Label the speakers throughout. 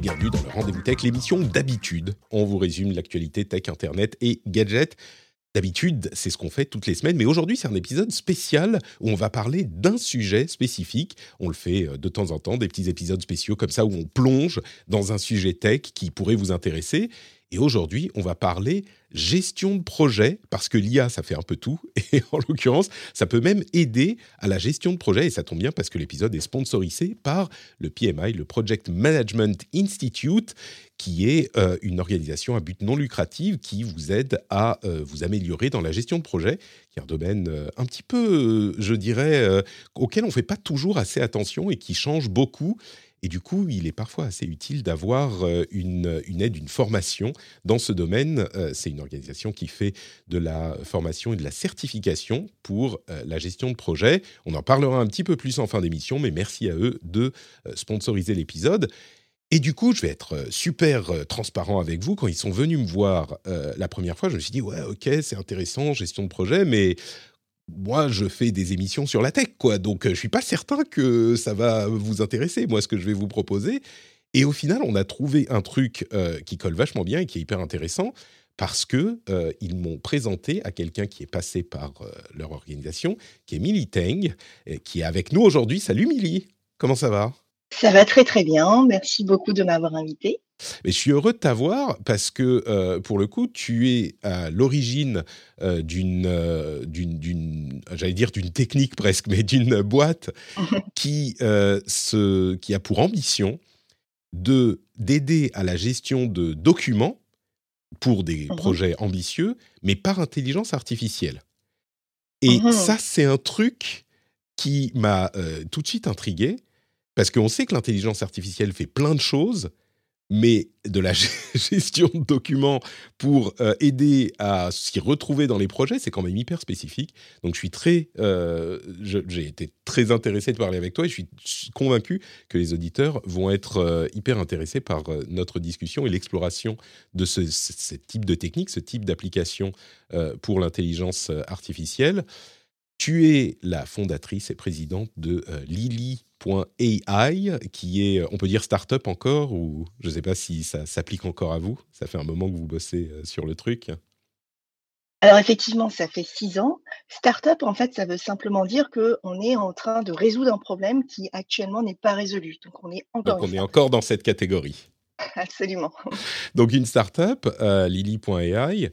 Speaker 1: dans le Rendez-vous Tech, l'émission d'habitude. On vous résume l'actualité tech, internet et gadgets. D'habitude, c'est ce qu'on fait toutes les semaines, mais aujourd'hui, c'est un épisode spécial où on va parler d'un sujet spécifique. On le fait euh, de temps en temps, des petits épisodes spéciaux comme ça où on plonge dans un sujet tech qui pourrait vous intéresser. Et aujourd'hui, on va parler gestion de projet, parce que l'IA, ça fait un peu tout, et en l'occurrence, ça peut même aider à la gestion de projet, et ça tombe bien parce que l'épisode est sponsorisé par le PMI, le Project Management Institute, qui est euh, une organisation à but non lucratif qui vous aide à euh, vous améliorer dans la gestion de projet, qui est un domaine euh, un petit peu, je dirais, auquel on ne fait pas toujours assez attention et qui change beaucoup et du coup, il est parfois assez utile d'avoir une, aide, une formation dans ce domaine. C'est une organisation qui fait de la formation et de la certification pour la gestion de projet. On en parlera un petit peu plus en fin d'émission, mais merci à eux de sponsoriser l'épisode. Et du coup, je vais être super transparent avec vous. Quand ils sont venus me voir la première fois, je me suis dit, ouais, ok, c'est intéressant, gestion de projet, mais moi, je fais des émissions sur la tech, quoi. Donc, euh, je suis pas certain que ça va vous intéresser, moi, ce que je vais vous proposer. Et au final, on a trouvé un truc euh, qui colle vachement bien et qui est hyper intéressant parce que euh, ils m'ont présenté à quelqu'un qui est passé par leur organisation, qui est Milly Teng, qui est avec nous aujourd'hui. Salut Milly, comment ça va?
Speaker 2: Ça va très très bien. Merci beaucoup de m'avoir invité.
Speaker 1: Mais je suis heureux de t'avoir parce que, euh, pour le coup, tu es à l'origine euh, d'une, euh, d'une, d'une, j'allais dire d'une technique presque, mais d'une boîte qui, se, qui a pour ambition de, d'aider à la gestion de documents pour des mmh projets ambitieux, mais par intelligence artificielle. Et mmh ça, c'est un truc qui m'a tout de suite intrigué, parce qu'on sait que l'intelligence artificielle fait plein de choses, mais de la gestion de documents pour euh, aider à s'y retrouver dans les projets, c'est quand même hyper spécifique. Donc je suis très, euh, j'ai été très intéressé de parler avec toi et je suis convaincu que les auditeurs vont être euh, hyper intéressés par notre discussion et l'exploration de ce, type de technique, ce type d'application pour l'intelligence artificielle. Tu es la fondatrice et présidente de Lily .ai, qui est, on peut dire startup encore, ou je ne sais pas si ça s'applique encore à vous. Ça fait un moment que vous bossez euh, sur le truc.
Speaker 2: Alors effectivement, ça fait six ans. Startup, en fait, ça veut simplement dire qu'on est en train de résoudre un problème qui actuellement n'est pas résolu. Donc on est encore.
Speaker 1: Donc on est encore dans cette catégorie.
Speaker 2: Absolument.
Speaker 1: Donc une startup, euh, Lily.ai,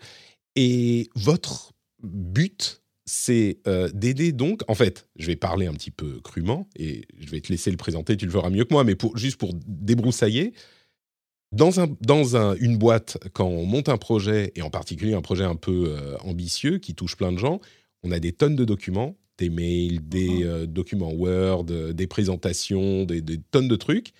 Speaker 1: et votre but, c'est euh, d'aider donc, en fait, je vais parler un petit peu crûment et je vais te laisser le présenter, tu le feras mieux que moi, mais pour, juste pour débroussailler, dans, un, dans un, une boîte, quand on monte un projet, et en particulier un projet un peu euh, ambitieux qui touche plein de gens, on a des tonnes de documents, des mails, des mmh euh, documents Word, des présentations, des, des, tonnes de trucs,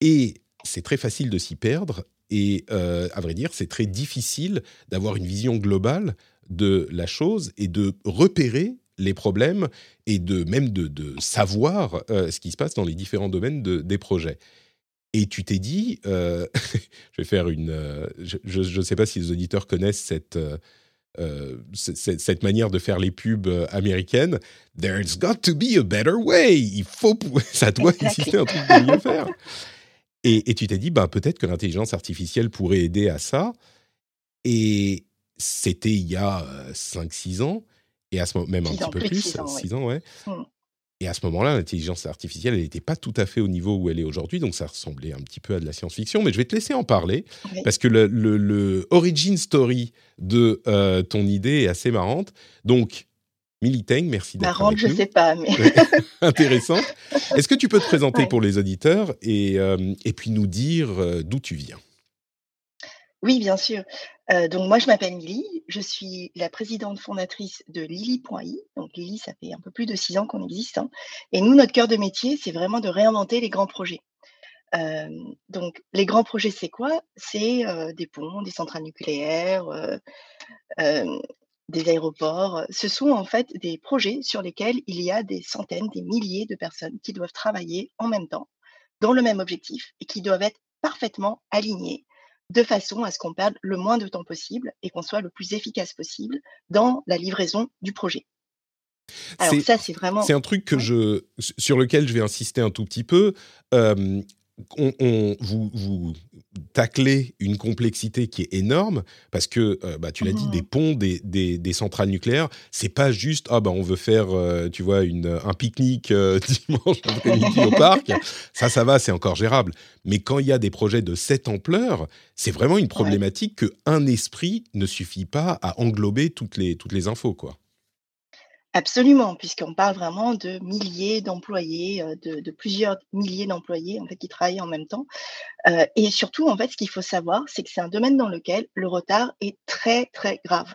Speaker 1: et c'est très facile de s'y perdre. Et à vrai dire, c'est très difficile d'avoir une vision globale de la chose et de repérer les problèmes et de même de, savoir euh, ce qui se passe dans les différents domaines des projets. Et tu t'es dit, euh, je vais faire une, euh, je ne sais pas si les auditeurs connaissent cette, cette, manière de faire les pubs américaines. There's got to be a better way. Il faut, ça doit exister un truc de mieux faire. Et, et tu t'es dit, bah, peut-être que l'intelligence artificielle pourrait aider à ça. Et, c'était il y a 5-6 ans, et à ce moment, même un petit peu plus, 6 ans, ouais. Mmh. Et à ce moment-là, l'intelligence artificielle, elle n'était pas tout à fait au niveau où elle est aujourd'hui, donc ça ressemblait un petit peu à de la science-fiction. Mais je vais te laisser en parler, parce que le, le, origin story de ton idée est assez marrante. Donc, Militeng, merci d'être
Speaker 2: Marrante, je ne sais pas, mais...
Speaker 1: Intéressant. Est-ce que tu peux te présenter pour les auditeurs et, et puis nous dire d'où tu viens?
Speaker 2: Oui, bien sûr. Donc moi, je m'appelle Lily, je suis la présidente fondatrice de Lily.i. Donc Lily, ça fait un peu plus de six ans qu'on existe, hein. et nous, notre cœur de métier, c'est vraiment de réinventer les grands projets. donc les grands projets, c'est quoi? C'est, des ponts, des centrales nucléaires, des aéroports. Ce sont en fait des projets sur lesquels il y a des centaines, des milliers de personnes qui doivent travailler en même temps, dans le même objectif et qui doivent être parfaitement alignés de façon à ce qu'on perde le moins de temps possible et qu'on soit le plus efficace possible dans la livraison du projet.
Speaker 1: Alors ça, c'est vraiment... C'est un truc que je, sur lequel je vais insister un tout petit peu. Vous, vous taclez une complexité qui est énorme parce que, euh, bah, tu l'as dit, des mmh. ponts, des, des, centrales nucléaires, c'est pas juste ah bah on veut faire, euh, tu vois, une, un pique-nique euh, dimanche après-midi au parc. Ça, ça va, c'est encore gérable. Mais quand il y a des projets de cette ampleur, c'est vraiment une problématique que un esprit ne suffit pas à englober toutes les toutes les infos, quoi.
Speaker 2: Absolument, puisqu'on parle vraiment de milliers d'employés, de, plusieurs milliers d'employés en fait qui travaillent en même temps. et surtout, en fait, ce qu'il faut savoir, c'est que c'est un domaine dans lequel le retard est très très grave.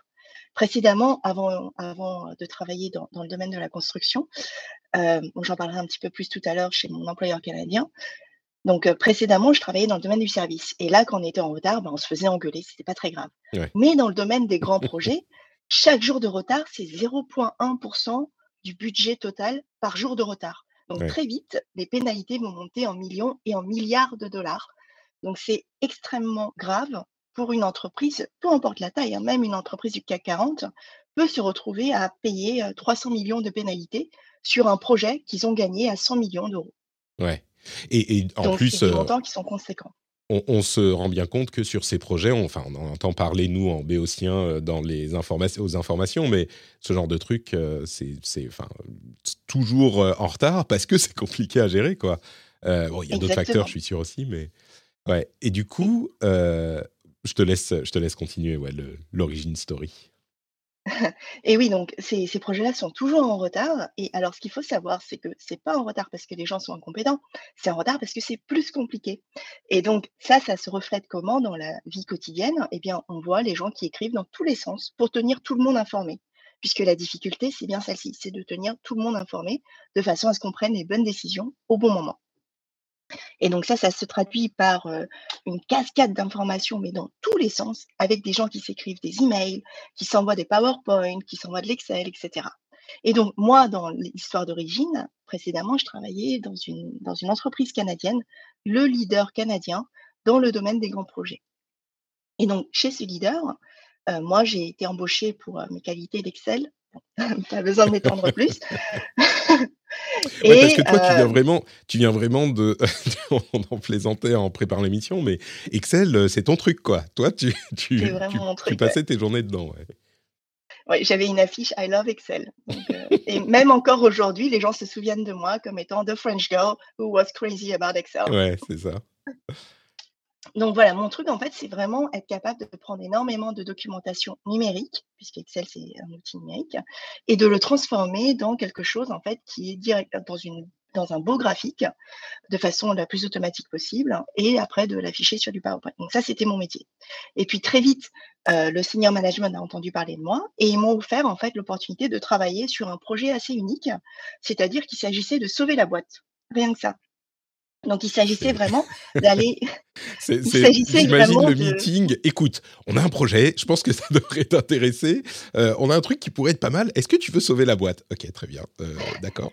Speaker 2: Précédemment, avant, avant de travailler dans, le domaine de la construction, j'en parlerai un petit peu plus tout à l'heure chez mon employeur canadien. Donc précédemment, je travaillais dans le domaine du service. Et là, quand on était en retard, ben, on se faisait engueuler, c'était pas très grave. Mais dans le domaine des grands projets, chaque jour de retard, c'est 0,1% du budget total par jour de retard. Donc très vite, les pénalités vont monter en millions et en milliards de dollars. Donc c'est extrêmement grave pour une entreprise, peu importe la taille, hein, même une entreprise du CAC 40 peut se retrouver à payer 300 millions de pénalités sur un projet qu'ils ont gagné à 100 millions d'euros.
Speaker 1: Ouais. Et, en
Speaker 2: Donc,
Speaker 1: plus,
Speaker 2: c'est des montants qui sont conséquents
Speaker 1: on, se rend bien compte que sur ces projets, on, enfin, on entend parler, nous, en béotien, euh, dans les informations, aux informations, mais ce genre de truc, euh, c'est enfin, toujours euh, en retard parce que c'est compliqué à gérer, quoi. bon, il y a d'autres facteurs, je suis sûr aussi, mais ouais. Et du coup, je te laisse, je te laisse continuer, ouais, l'origine story.
Speaker 2: Et oui, donc ces, projets-là sont toujours en retard. Et alors, ce qu'il faut savoir, c'est que c'est pas en retard parce que les gens sont incompétents, c'est en retard parce que c'est plus compliqué. Et donc, ça, ça se reflète comment dans la vie quotidienne? Eh bien, on voit les gens qui écrivent dans tous les sens pour tenir tout le monde informé. Puisque la difficulté, c'est bien celle-ci, c'est de tenir tout le monde informé de façon à ce qu'on prenne les bonnes décisions au bon moment. Et donc ça, ça se traduit par une cascade d'informations, mais dans tous les sens, avec des gens qui s'écrivent des emails, qui s'envoient des PowerPoint, qui s'envoient de l'Excel, etc. Et donc moi, dans l'histoire d'origine, précédemment, je travaillais dans une, dans une entreprise canadienne, le leader canadien dans le domaine des grands projets. Et donc chez ce leader, moi, j'ai été embauchée pour mes qualités d'Excel. pas besoin de m'étendre plus.
Speaker 1: Ouais, parce que toi, tu viens euh, vraiment, tu viens vraiment de. on en plaisantait en préparant l'émission, mais Excel, euh, c'est ton truc, quoi. Toi, tu, tu, tu, passais tes journées dedans.
Speaker 2: Ouais. j'avais une affiche I love Excel. Euh, et même encore aujourd'hui, les gens se souviennent de moi comme étant the French girl who was crazy about Excel.
Speaker 1: Ouais, c'est ça.
Speaker 2: Donc voilà, mon truc en fait, c'est vraiment être capable de prendre énormément de documentation numérique, puisque Excel c'est un outil numérique, et de le transformer dans quelque chose en fait qui est direct dans une dans un beau graphique de façon la plus automatique possible et après de l'afficher sur du PowerPoint. Donc ça, c'était mon métier. Et puis très vite, euh, le senior management a entendu parler de moi et ils m'ont offert en fait l'opportunité de travailler sur un projet assez unique, c'est-à-dire qu'il s'agissait de sauver la boîte. Rien que ça. Donc il s'agissait vraiment d'aller.
Speaker 1: J'imagine le meeting. Écoute, on a un projet. Je pense que ça devrait t'intéresser. Euh, on a un truc qui pourrait être pas mal. Est-ce que tu veux sauver la boîte? Ok, très bien. Euh, d'accord.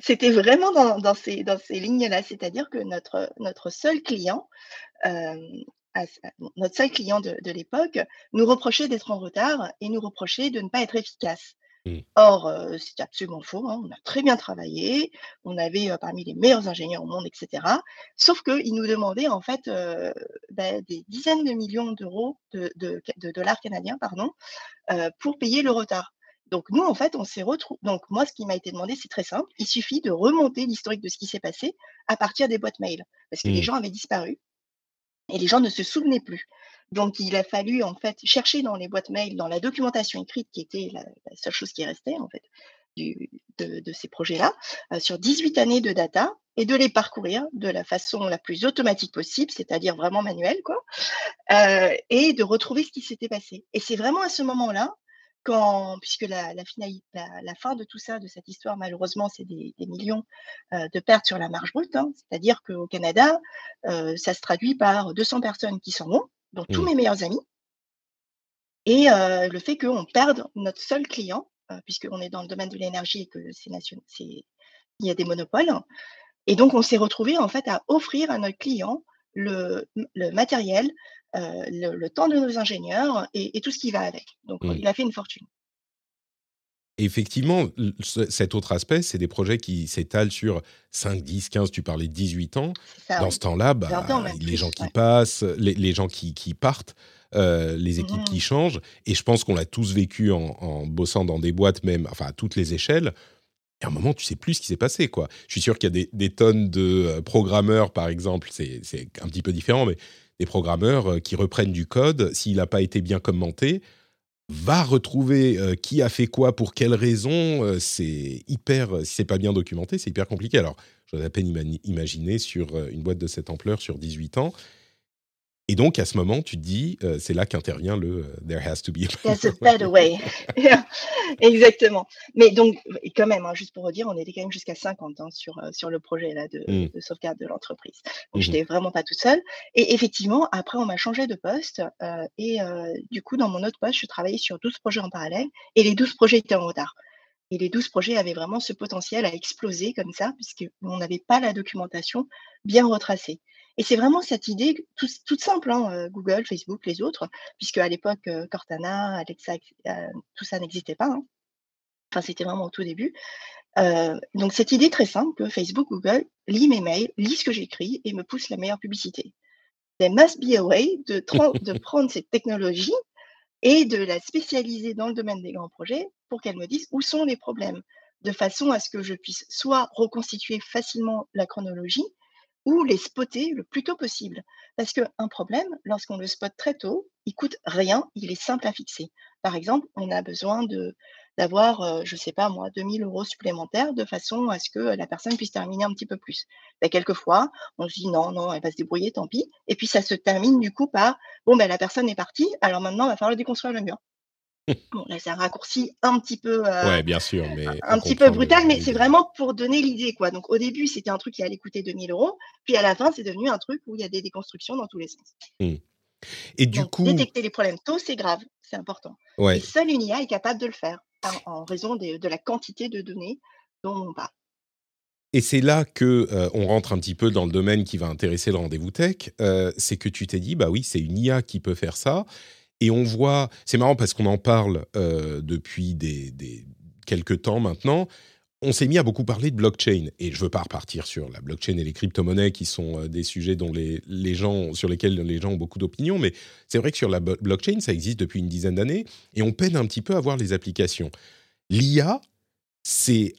Speaker 2: C'était vraiment dans, ces, dans ces lignes-là. C'est-à-dire que notre, notre seul client. Euh, notre seul client de, de l'époque nous reprochait d'être en retard et nous reprochait de ne pas être efficace. Mmh. Or, c'est absolument faux. Hein. On a très bien travaillé. On avait parmi les meilleurs ingénieurs au monde, etc. Sauf qu'ils nous demandaient en fait bah, des dizaines de millions d'euros, de, dollars canadiens, pardon, pour payer le retard. Donc nous, en fait, on s'est retrouvés. Donc moi, ce qui m'a été demandé, c'est très simple. Il suffit de remonter l'historique de ce qui s'est passé à partir des boîtes mail, parce que les mmh. gens avaient disparu et les gens ne se souvenaient plus. Donc, il a fallu en fait chercher dans les boîtes mail, dans la documentation écrite qui était la, seule chose qui restait en fait de, ces projets-là, euh, sur 18 années de data et de les parcourir de la façon la plus automatique possible, c'est-à-dire vraiment manuelle, euh, et de retrouver ce qui s'était passé. Et c'est vraiment à ce moment-là quand, puisque la, fin de tout ça, de cette histoire, malheureusement, c'est des, millions euh, de pertes sur la marge brute. Hein. C'est-à-dire qu'au Canada, ça se traduit par 200 personnes qui s'en vont, dont tous mmh. mes meilleurs amis. Et le fait qu'on perde notre seul client, puisqu'on est dans le domaine de l'énergie et que c'est il y a des monopoles. Et donc, on s'est retrouvé en fait à offrir à notre client le, matériel, le, temps de nos ingénieurs et, tout ce qui va avec. Donc, il a fait une fortune.
Speaker 1: Effectivement, cet autre aspect, c'est des projets qui s'étalent sur 5, 10, 15, tu parlais de 18 ans. Dans ce temps-là, bah, les gens qui passent, les, gens qui, partent, euh, les équipes qui mmh. changent. Et je pense qu'on l'a tous vécu en, bossant dans des boîtes, même, enfin, à toutes les échelles. Et à un moment, tu sais plus ce qui s'est passé, quoi. Je suis sûr qu'il y a des, tonnes de euh, programmeurs, par exemple, c'est un petit peu différent, mais des programmeurs euh, qui reprennent du code, s'il n'a pas été bien commenté, va retrouver euh, qui a fait quoi pour quelle raison, euh, c'est hyper, si c'est pas bien documenté, c'est hyper compliqué. Alors, j'ose à peine imaginer sur euh, une boîte de cette ampleur sur 18 ans, et donc, à ce moment, tu te dis, euh, c'est là qu'intervient le euh, There has to be
Speaker 2: a better way. Exactement. Mais donc, quand même, hein, juste pour redire, on était quand même jusqu'à 50 ans sur, euh, sur le projet là, de, mmh. de sauvegarde de l'entreprise. Donc, je mmh n'étais vraiment pas toute seule. Et effectivement, après, on m'a changé de poste. et du coup, dans mon autre poste, je travaillais sur 12 projets en parallèle. Et les 12 projets étaient en retard. Et les 12 projets avaient vraiment ce potentiel à exploser comme ça, puisqu'on n'avait pas la documentation bien retracée. Et c'est vraiment cette idée toute simple, hein, Google, Facebook, les autres, puisque à l'époque, Cortana, Alexa, tout ça n'existait pas. Hein. Enfin, c'était vraiment au tout début. donc cette idée très simple que Facebook, Google lit mes mails, lit ce que j'écris et me pousse la meilleure publicité. There must be a way de, de prendre cette technologie et de la spécialiser dans le domaine des grands projets pour qu'elle me dise où sont les problèmes, de façon à ce que je puisse soit reconstituer facilement la chronologie, ou les spotter le plus tôt possible. Parce qu'un problème, lorsqu'on le spot très tôt, il coûte rien, il est simple à fixer. Par exemple, on a besoin d'avoir, euh, je ne sais pas moi, 2000 euros supplémentaires de façon à ce que la personne puisse terminer un petit peu plus. Ben, quelquefois, on se dit non, non, elle va se débrouiller, tant pis. Et puis ça se termine du coup par, bon, ben, la personne est partie, alors maintenant, il va falloir déconstruire le mur. Bon, là, c'est un raccourci un petit peu,
Speaker 1: euh, ouais, bien sûr, mais
Speaker 2: un petit peu brutal, mais c'est vraiment pour donner l'idée, quoi. Donc, au début, c'était un truc qui allait coûter 2000 euros, puis à la fin, c'est devenu un truc où il y a des déconstructions dans tous les sens.
Speaker 1: Mmh. Et du coup,
Speaker 2: détecter les problèmes tôt, c'est grave, c'est important.
Speaker 1: Ouais.
Speaker 2: Et seule une IA est capable de le faire, en, raison de, la quantité de données dont on parle.
Speaker 1: Et c'est là que euh, on rentre un petit peu dans le domaine qui va intéresser le rendez-vous tech. Euh, c'est que tu t'es dit, bah oui, c'est une IA qui peut faire ça. Et on voit, c'est marrant parce qu'on en parle euh, depuis quelques temps maintenant. On s'est mis à beaucoup parler de blockchain et je veux pas repartir sur la blockchain et les crypto-monnaies qui sont euh, des sujets dont les, gens, sur lesquels les gens ont beaucoup d'opinions, mais c'est vrai que sur la blockchain, ça existe depuis une dizaine d'années et on peine un petit peu à voir les applications. L'IA, c'est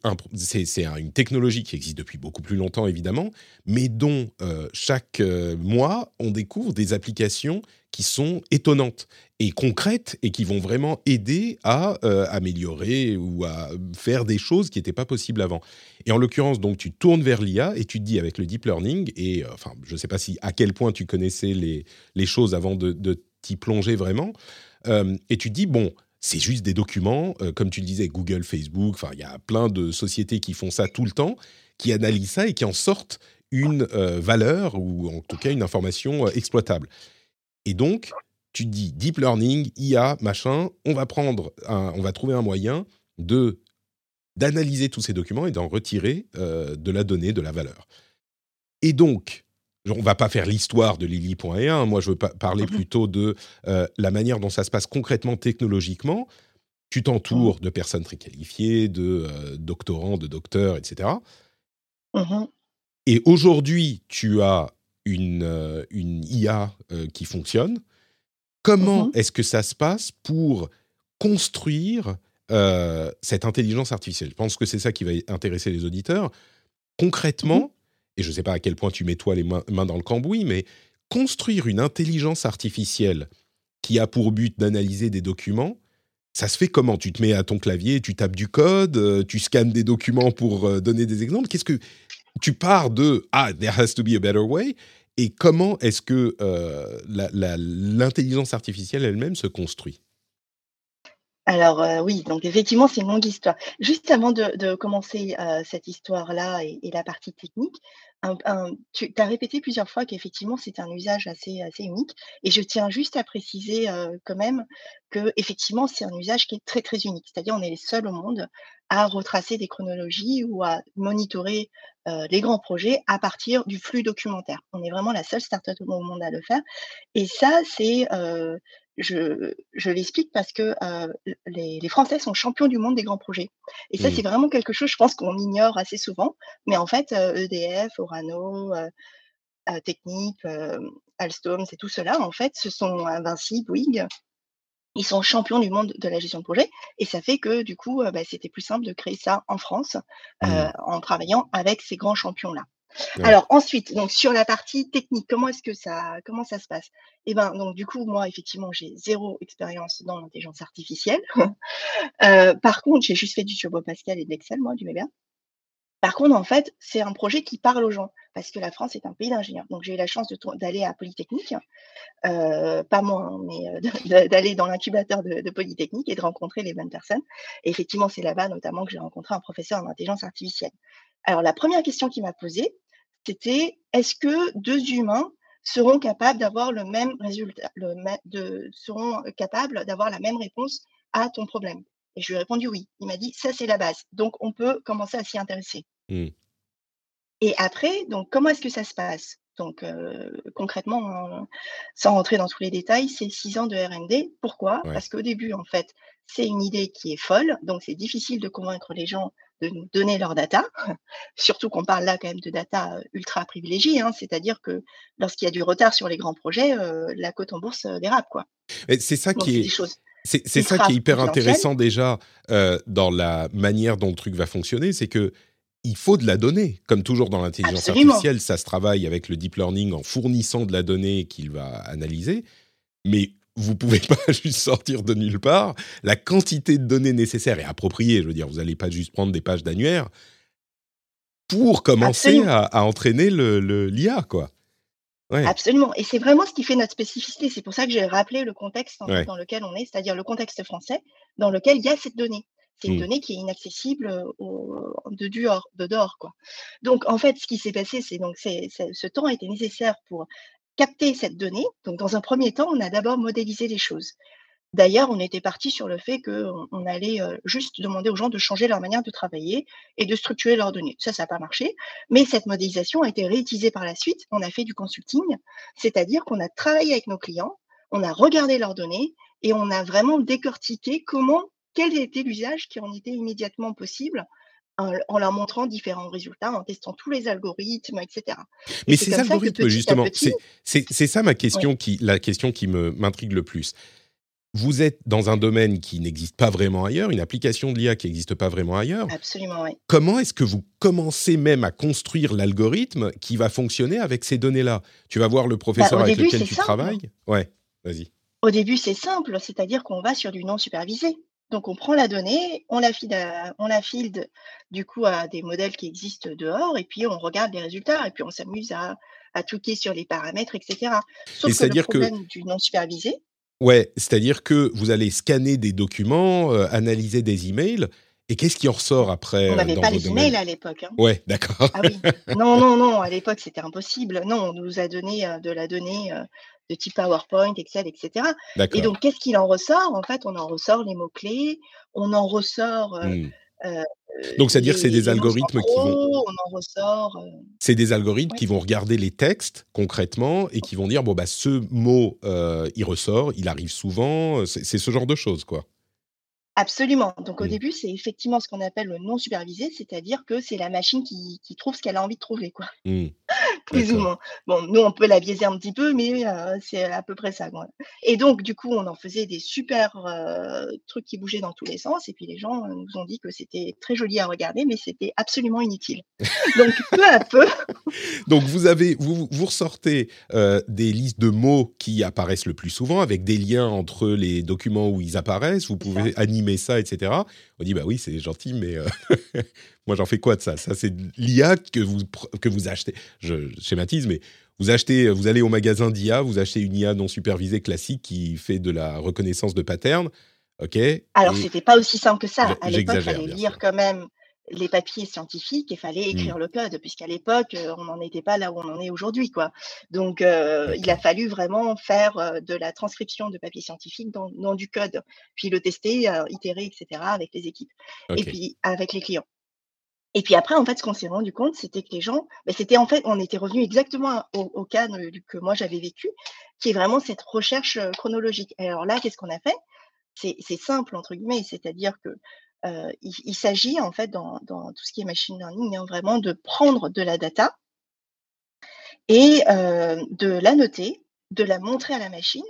Speaker 1: une technologie qui existe depuis beaucoup plus longtemps, évidemment, mais dont euh, chaque euh, mois, on découvre des applications qui sont étonnantes et concrètes et qui vont vraiment aider à euh, améliorer ou à faire des choses qui n'étaient pas possibles avant. Et en l'occurrence, donc, tu tournes vers l'IA et tu te dis avec le deep learning, et enfin, je ne sais pas si à quel point tu connaissais les, les choses avant de, t'y plonger vraiment, et tu te dis, bon, c'est juste des documents, euh, comme tu le disais, Google, Facebook, enfin, il y a plein de sociétés qui font ça tout le temps, qui analysent ça et qui en sortent une euh, valeur ou en tout cas une information euh, exploitable. Et donc, tu te dis deep learning, IA, machin, on va prendre, on va trouver un moyen de d'analyser tous ces documents et d'en retirer de la donnée, de la valeur. Et donc, on va pas faire l'histoire de Lily.1. Moi, je veux parler mhm. plutôt de euh, la manière dont ça se passe concrètement technologiquement. Tu t'entoures mhm. de personnes très qualifiées, de euh, doctorants, de docteurs, etc. Mhm. Et aujourd'hui, tu as une, euh, une IA qui fonctionne. Comment est-ce que ça se passe pour construire cette intelligence artificielle? Je pense que c'est ça qui va intéresser les auditeurs. Concrètement, et je ne sais pas à quel point tu mets toi les mains, dans le cambouis, mais construire une intelligence artificielle qui a pour but d'analyser des documents, ça se fait comment? Tu te mets à ton clavier, tu tapes du code, euh, tu scannes des documents pour euh, donner des exemples. Qu'est-ce que tu pars de ah there has to be a better way et comment est-ce que euh, l'intelligence artificielle elle-même se construit?
Speaker 2: Alors oui, donc effectivement, c'est une longue histoire. Juste avant de, commencer cette histoire-là et, la partie technique, tu as répété plusieurs fois qu'effectivement, c'est un usage assez, assez unique. Et je tiens juste à préciser quand même que effectivement, c'est un usage qui est très, très unique. C'est-à-dire, on est les seuls au monde à retracer des chronologies ou à monitorer les grands projets à partir du flux documentaire. On est vraiment la seule startup au monde à le faire. Et ça, c'est je, je l'explique parce que les, les, Français sont champions du monde des grands projets. Et ça,
Speaker 1: Mmh.
Speaker 2: c'est vraiment quelque chose, je pense, qu'on ignore assez souvent. Mais en fait, EDF, Orano, Technip, Alstom, c'est tout cela, en fait, ce sont Vinci, Bouygues, ils sont champions du monde de la gestion de projet et ça fait que du coup, bah, c'était plus simple de créer ça en France,
Speaker 1: Mmh.
Speaker 2: en travaillant avec ces grands champions-là. Alors ensuite, donc sur la partie technique, comment est-ce que ça comment ça se passe? Et ben, donc du coup, moi, effectivement, j'ai zéro expérience dans l'intelligence artificielle. Heu, par contre, j'ai juste fait du Turbo Pascal et de l'Excel, moi, du VBA. Par contre, en fait, c'est un projet qui parle aux gens parce que la France est un pays d'ingénieurs. Donc j'ai eu la chance d'aller à Polytechnique heu, pas moi, hein, mais de d'aller dans l'incubateur de de Polytechnique et de rencontrer les bonnes personnes. Et effectivement, c'est là-bas notamment que j'ai rencontré un professeur en intelligence artificielle. Alors la première question qu'il m'a posée, c'était: «Est-ce que 2 humains seront capables d'avoir le même résultat, le de seront, capables d'avoir la même réponse à ton problème?» et je lui ai répondu: «Oui». Il m'a dit: «Ça, c'est la base, donc on peut commencer à s'y intéresser».
Speaker 1: Mmh.
Speaker 2: Et après, donc comment est-ce que ça se passe? Donc, heu, concrètement, sans rentrer dans tous les détails, c'est 6 ans de R&D. Pourquoi?
Speaker 1: Ouais.
Speaker 2: Parce qu'au début, en fait, c'est une idée qui est folle, donc c'est difficile de convaincre les gens de nous donner leurs data. Surtout qu'on parle là quand même de data, ultra privilégiées, hein. C'est-à-dire que lorsqu'il y a du retard sur les grands projets, la cote en bourse, dérape, quoi.
Speaker 1: C'est ça
Speaker 2: Donc
Speaker 1: qui est c'est ça qui est hyper intéressant déjà, dans la manière dont le truc va fonctionner, c'est qu'il faut de la donnée. Comme toujours dans l'intelligence artificielle, ça se travaille avec le deep learning en fournissant de la donnée qu'il va analyser, mais vous pouvez pas juste sortir de nulle part la quantité de données nécessaires et appropriées. Je veux dire, vous allez pas juste prendre des pages d'annuaire pour commencer à à entraîner le le l'IA, quoi. Ouais,
Speaker 2: Absolument et c'est vraiment ce qui fait notre spécificité. C'est pour ça que j'ai rappelé le contexte, en fait,
Speaker 1: ouais.
Speaker 2: dans lequel on est, c'est-à-dire le contexte français, dans lequel il y a cette donnée. C'est une
Speaker 1: Mmh.
Speaker 2: donnée qui est inaccessible, au de dehors de dehors, quoi. Donc en fait, ce qui s'est passé, c'est donc c'est c'est ce temps a été nécessaire pour capter cette donnée. Donc dans un premier temps, on a d'abord modélisé les choses. D'ailleurs, on était parti sur le fait qu'on on allait, heu, juste demander aux gens de changer leur manière de travailler et de structurer leurs données. Ça, ça a pas marché, mais cette modélisation a été réutilisée par la suite. On a fait du consulting, c'est-à-dire qu'on a travaillé avec nos clients, on a regardé leurs données et on a vraiment décortiqué comment quel était l'usage qui en était immédiatement possible, en en leur montrant différents résultats, en testant tous les algorithmes et cetera et
Speaker 1: Mais ces
Speaker 2: ça
Speaker 1: algorithmes, justement,
Speaker 2: petit
Speaker 1: c'est ça ma question qui la question qui me m'intrigue le plus. Vous êtes dans un domaine qui n'existe pas vraiment ailleurs, une application de l'IA qui n'existe pas vraiment ailleurs.
Speaker 2: absolument, oui.
Speaker 1: Comment est-ce que vous commencez même à construire l'algorithme qui va fonctionner avec ces données-là? Tu vas voir le
Speaker 2: Bah,
Speaker 1: professeur avec
Speaker 2: début,
Speaker 1: lequel tu
Speaker 2: simple.
Speaker 1: travailles? Ouais, vas-y.
Speaker 2: Au début, c'est simple, c'est-à-dire qu'on va sur du non supervisé. Donc on prend la donnée, on la à on la field du coup à des modèles qui existent dehors et puis on regarde les résultats et puis on s'amuse à à sur les paramètres et.
Speaker 1: Mais
Speaker 2: Sauf que le
Speaker 1: que
Speaker 2: du non supervisé
Speaker 1: ouais, c'est-à-dire que vous allez scanner des documents, heu, analyser des emails et qu'est-ce qui en ressort après,
Speaker 2: on
Speaker 1: heu,
Speaker 2: n'avait pas les emails à l'époque, hein.
Speaker 1: Ouais, d'accord.
Speaker 2: Ah oui. Non, non, non, à l'époque, c'était impossible. Non, on nous a donné, heu, de la donnée, de type PowerPoint, Excel et cetera et donc qu'est-ce qu'il en ressort? En fait, on en ressort les mots-clés, on en ressort, heu
Speaker 1: Mmh.
Speaker 2: heu,
Speaker 1: Donc c'est-à-dire que c'est des algorithmes qui vont
Speaker 2: on en ressort, heu
Speaker 1: C'est des algorithmes
Speaker 2: ouais,
Speaker 1: qui vont regarder les textes concrètement et qui vont dire bon bah ce mot euh, il ressort, il arrive souvent, euh, c'est ce genre de choses quoi.
Speaker 2: absolument. Donc au
Speaker 1: Mm.
Speaker 2: début, c'est effectivement ce qu'on appelle le non supervisé, c'est-à-dire que c'est la machine qui qui trouve ce qu'elle a envie de trouver, quoi.
Speaker 1: Mm.
Speaker 2: Plus ou moins. Bon, nous, on peut la biaiser un petit peu, mais heu, c'est à peu près ça, quoi et donc du coup, on en faisait des super, heu, trucs qui bougeaient dans tous les sens et puis les gens, heu, nous ont dit que c'était très joli à regarder, mais c'était absolument inutile. Donc peu à peu
Speaker 1: Donc vous avez vous vous ressortez euh, des listes de mots qui apparaissent le plus souvent avec des liens entre les documents où ils apparaissent. Vous
Speaker 2: ça,
Speaker 1: pouvez animer ça, etc. On dit bah oui c'est gentil, mais euh, moi j'en fais quoi de ça? Ça c'est l'IA que vous que vous achetez. Je schématise, mais vous achetez, vous allez au magasin d'IA, vous achetez une IA non supervisée classique qui fait de la reconnaissance de patterns, ok?
Speaker 2: Alors,
Speaker 1: Et
Speaker 2: c'était pas aussi simple que ça. À l'époque, il fallait lire quand même les papiers scientifiques et fallait
Speaker 1: Hmm,
Speaker 2: écrire le code, puisqu'à l'époque, heu, on n'en était pas là où on en est aujourd'hui, quoi. Donc, heu, il a fallu vraiment faire, heu, de la transcription de papiers scientifiques dans dans du code, puis le tester, itérer et cetera avec les équipes et puis avec les clients. Et puis après, en fait, ce qu'on s'est rendu compte, c'était que les gens, beh, c'était en fait on était revenu exactement au cas que moi j'avais vécu. qui est vraiment cette recherche chronologique. alors là, qu'est-ce qu'on a fait? C'est simple entre guillemets, c'est-à-dire que il, s'agit en fait dans, tout ce qui est machine learning hein, vraiment de prendre de la data et de la noter, de la montrer à la machine,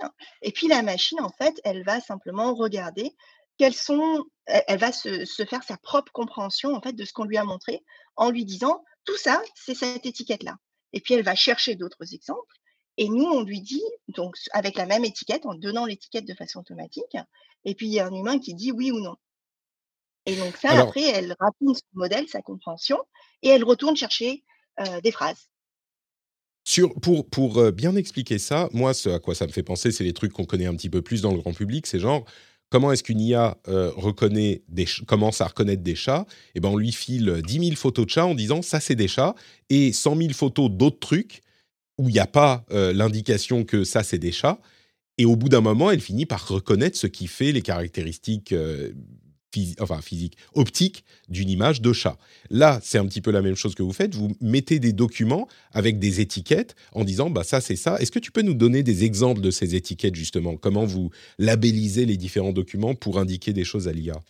Speaker 2: et puis la machine en fait, elle va simplement regarder quelles sont, elle, va se, faire sa propre compréhension en fait de ce qu'on lui a montré en lui disant tout ça, c'est cette étiquette là. Et puis elle va chercher d'autres exemples et nous, on lui dit, donc avec la même étiquette, en donnant l'étiquette de façon automatique, et puis il y a un humain qui dit oui ou non. Et donc ça, après, elle raconte son modèle, sa compréhension, et elle retourne chercher des phrases.
Speaker 1: Sur, pour, pour bien expliquer ça, moi, ce à quoi ça me fait penser, c'est les trucs qu'on connaît un petit peu plus dans le grand public. C'est genre, comment est-ce qu'une IA des commence à reconnaître des chats? Eh ben, on lui file 10 000 photos de chats en disant ça, c'est des chats, et 100 000 photos d'autres trucs où il n'y a pas euh, l'indication que ça, c'est des chats. Et au bout d'un moment, elle finit par reconnaître ce qui fait les caractéristiques euh, enfin, physiques, optiques d'une image de chat. Là, c'est un petit peu la même chose que vous faites. Vous mettez des documents avec des étiquettes en disant, bah, ça, c'est ça. Est-ce que tu peux nous donner des exemples de ces étiquettes, justement? Comment vous labellisez les différents documents pour indiquer des choses à l'IA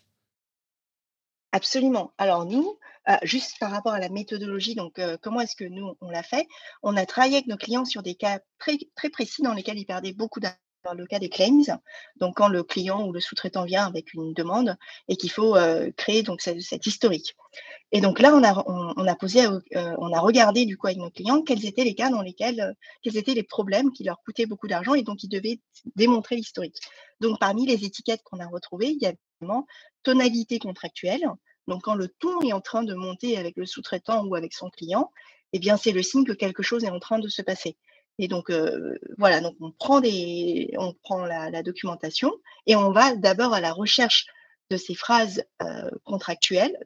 Speaker 2: Absolument. Alors nous, euh, juste par rapport à la méthodologie, donc euh, comment est-ce que nous, on l'a fait? On a travaillé avec nos clients sur des cas très, très précis dans lesquels ils perdaient beaucoup d'argent. Dans le cas des claims, donc quand le client ou le sous-traitant vient avec une demande et qu'il faut euh, créer donc cette, historique. Et donc là, on a, posé, on a regardé du coup avec nos clients quels étaient les cas dans lesquels, quels étaient les problèmes qui leur coûtaient beaucoup d'argent et donc ils devaient démontrer l'historique. Donc parmi les étiquettes qu'on a retrouvées, il y a vraiment tonalité contractuelle, donc, quand le ton est en train de monter avec le sous-traitant ou avec son client, eh bien, c'est le signe que quelque chose est en train de se passer. Et donc, euh, voilà, donc on prend, des, on prend la, documentation et on va d'abord à la recherche de ces phrases euh, contractuelles,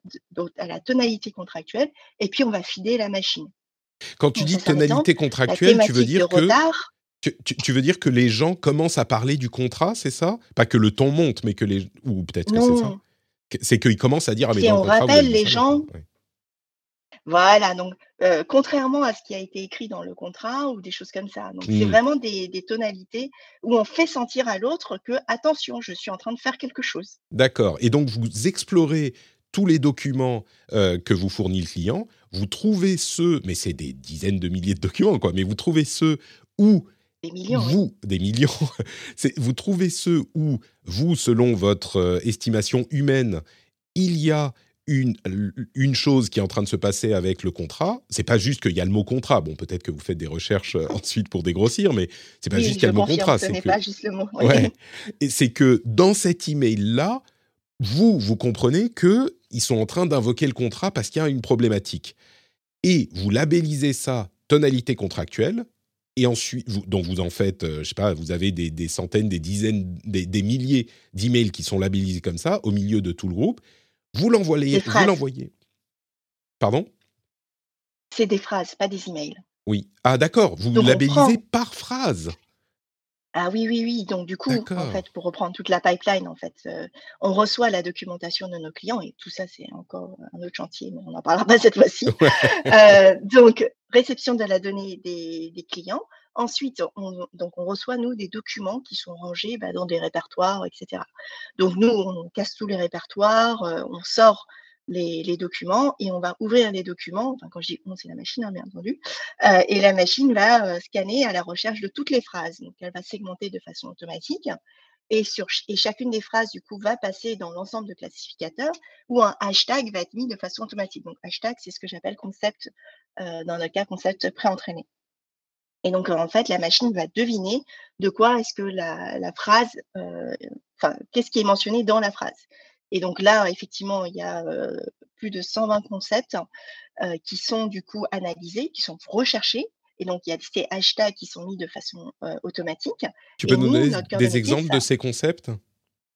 Speaker 2: à la tonalité contractuelle, et puis on va fider la machine.
Speaker 1: Quand tu dis tonalité contractuelle, tu veux dire que tu, veux dire que les gens commencent à parler du contrat, c'est ça? Pas que le ton monte, mais que les ou peut-être que c'est ça? C'est qu'ils commencent à dire
Speaker 2: ah, mais on rappelle les gens. Voilà, donc euh, contrairement à ce qui a été écrit dans le contrat ou des choses comme ça. Donc c'est mmh. vraiment des, tonalités où on fait sentir à l'autre que attention, je suis en train de faire quelque chose.
Speaker 1: D'accord. Et donc vous explorez tous les documents euh, que vous fournit le client, vous trouvez ceux, mais c'est des dizaines de milliers de documents quoi, mais vous trouvez ceux où
Speaker 2: des millions,
Speaker 1: vous, des millions, vous trouvez ceux où, vous, selon votre estimation humaine, il y a une, une chose qui est en train de se passer avec le contrat. C'est pas juste qu'il y a le mot contrat. Bon, peut-être que vous faites des recherches euh, ensuite pour dégrossir, mais c'est pas juste qu'il y a le mot contrat.
Speaker 2: C'est pas juste le mot.
Speaker 1: Et c'est que dans cet email-là, vous, vous comprenez que ils sont en train d'invoquer le contrat parce qu'il y a une problématique. Et vous labellisez ça tonalité contractuelle, et ensuite, vous, donc vous en faites, euh, je sais pas, vous avez des, centaines, des dizaines, des, milliers d'emails qui sont labellisés comme ça au milieu de tout le groupe. Vous l'envoyez, vous l'envoyez. Pardon?
Speaker 2: C'est des phrases, pas des emails.
Speaker 1: Oui. Ah d'accord, vous labellisez par phrase.
Speaker 2: Ah oui, oui, oui. Donc du coup, en fait, pour reprendre toute la pipeline, en fait, euh, on reçoit la documentation de nos clients et tout ça, c'est encore un autre chantier, mais on n'en parlera pas cette fois-ci. Euh, donc, réception de la donnée des, clients. Ensuite, on, donc on reçoit, nous, des documents qui sont rangés bah, dans des répertoires, etc. Donc nous, on casse tous les répertoires, euh, on sort les, documents et on va ouvrir les documents. Enfin, quand je dis on, c'est la machine, hein, bien entendu. Euh, et la machine va euh, scanner à la recherche de toutes les phrases. Donc, elle va segmenter de façon automatique. Et, sur, et chacune des phrases, du coup, va passer dans l'ensemble de classificateurs où un hashtag va être mis de façon automatique. Donc, hashtag, c'est ce que j'appelle concept, dans le cas concept pré-entraîné. Et donc, en fait, la machine va deviner de quoi est-ce que la, la phrase, enfin, qu'est-ce qui est mentionné dans la phrase. Et donc là, effectivement, il y a plus de 120 concepts qui sont du coup analysés, qui sont recherchés. Et donc, il y a ces hashtags qui sont mis de façon automatique.
Speaker 1: Tu peux nous donner des exemples de ces concepts?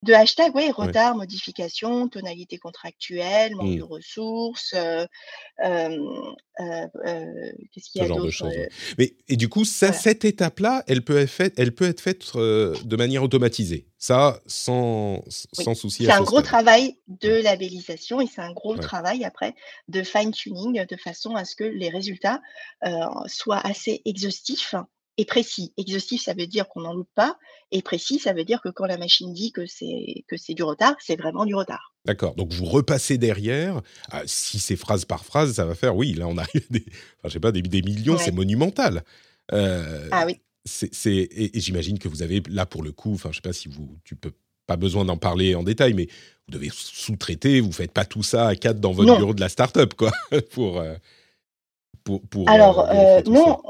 Speaker 2: De hashtag, oui, retard, modification, tonalité contractuelle, manque de mmh. ressources, euh, euh, qu'est-ce qu'il y a d'autre
Speaker 1: Mais et du coup, ça, cette étape-là, elle peut être faite, elle peut être faite de manière automatisée. Ça, sans, sans souci.
Speaker 2: C'est un gros travail de labellisation et c'est un gros travail après de fine-tuning de façon à ce que les résultats soient assez exhaustifs et précis. Exhaustif, ça veut dire qu'on n'en loupe pas, et précis, ça veut dire que quand la machine dit que c'est que c'est du retard, c'est vraiment du retard.
Speaker 1: D'accord. Donc vous repassez derrière. Ah, si c'est phrase par phrase, ça va faire. Oui, là on a des, enfin, je sais pas, des, des millions, c'est monumental.
Speaker 2: Euh, ah oui.
Speaker 1: C'est, et, j'imagine que vous avez là pour le coup, enfin je sais pas si vous, tu peux pas besoin d'en parler en détail, mais vous devez sous-traiter. Vous faites pas tout ça à quatre dans votre bureau de la start-up, quoi, pour, euh,
Speaker 2: pour, pour. Alors non.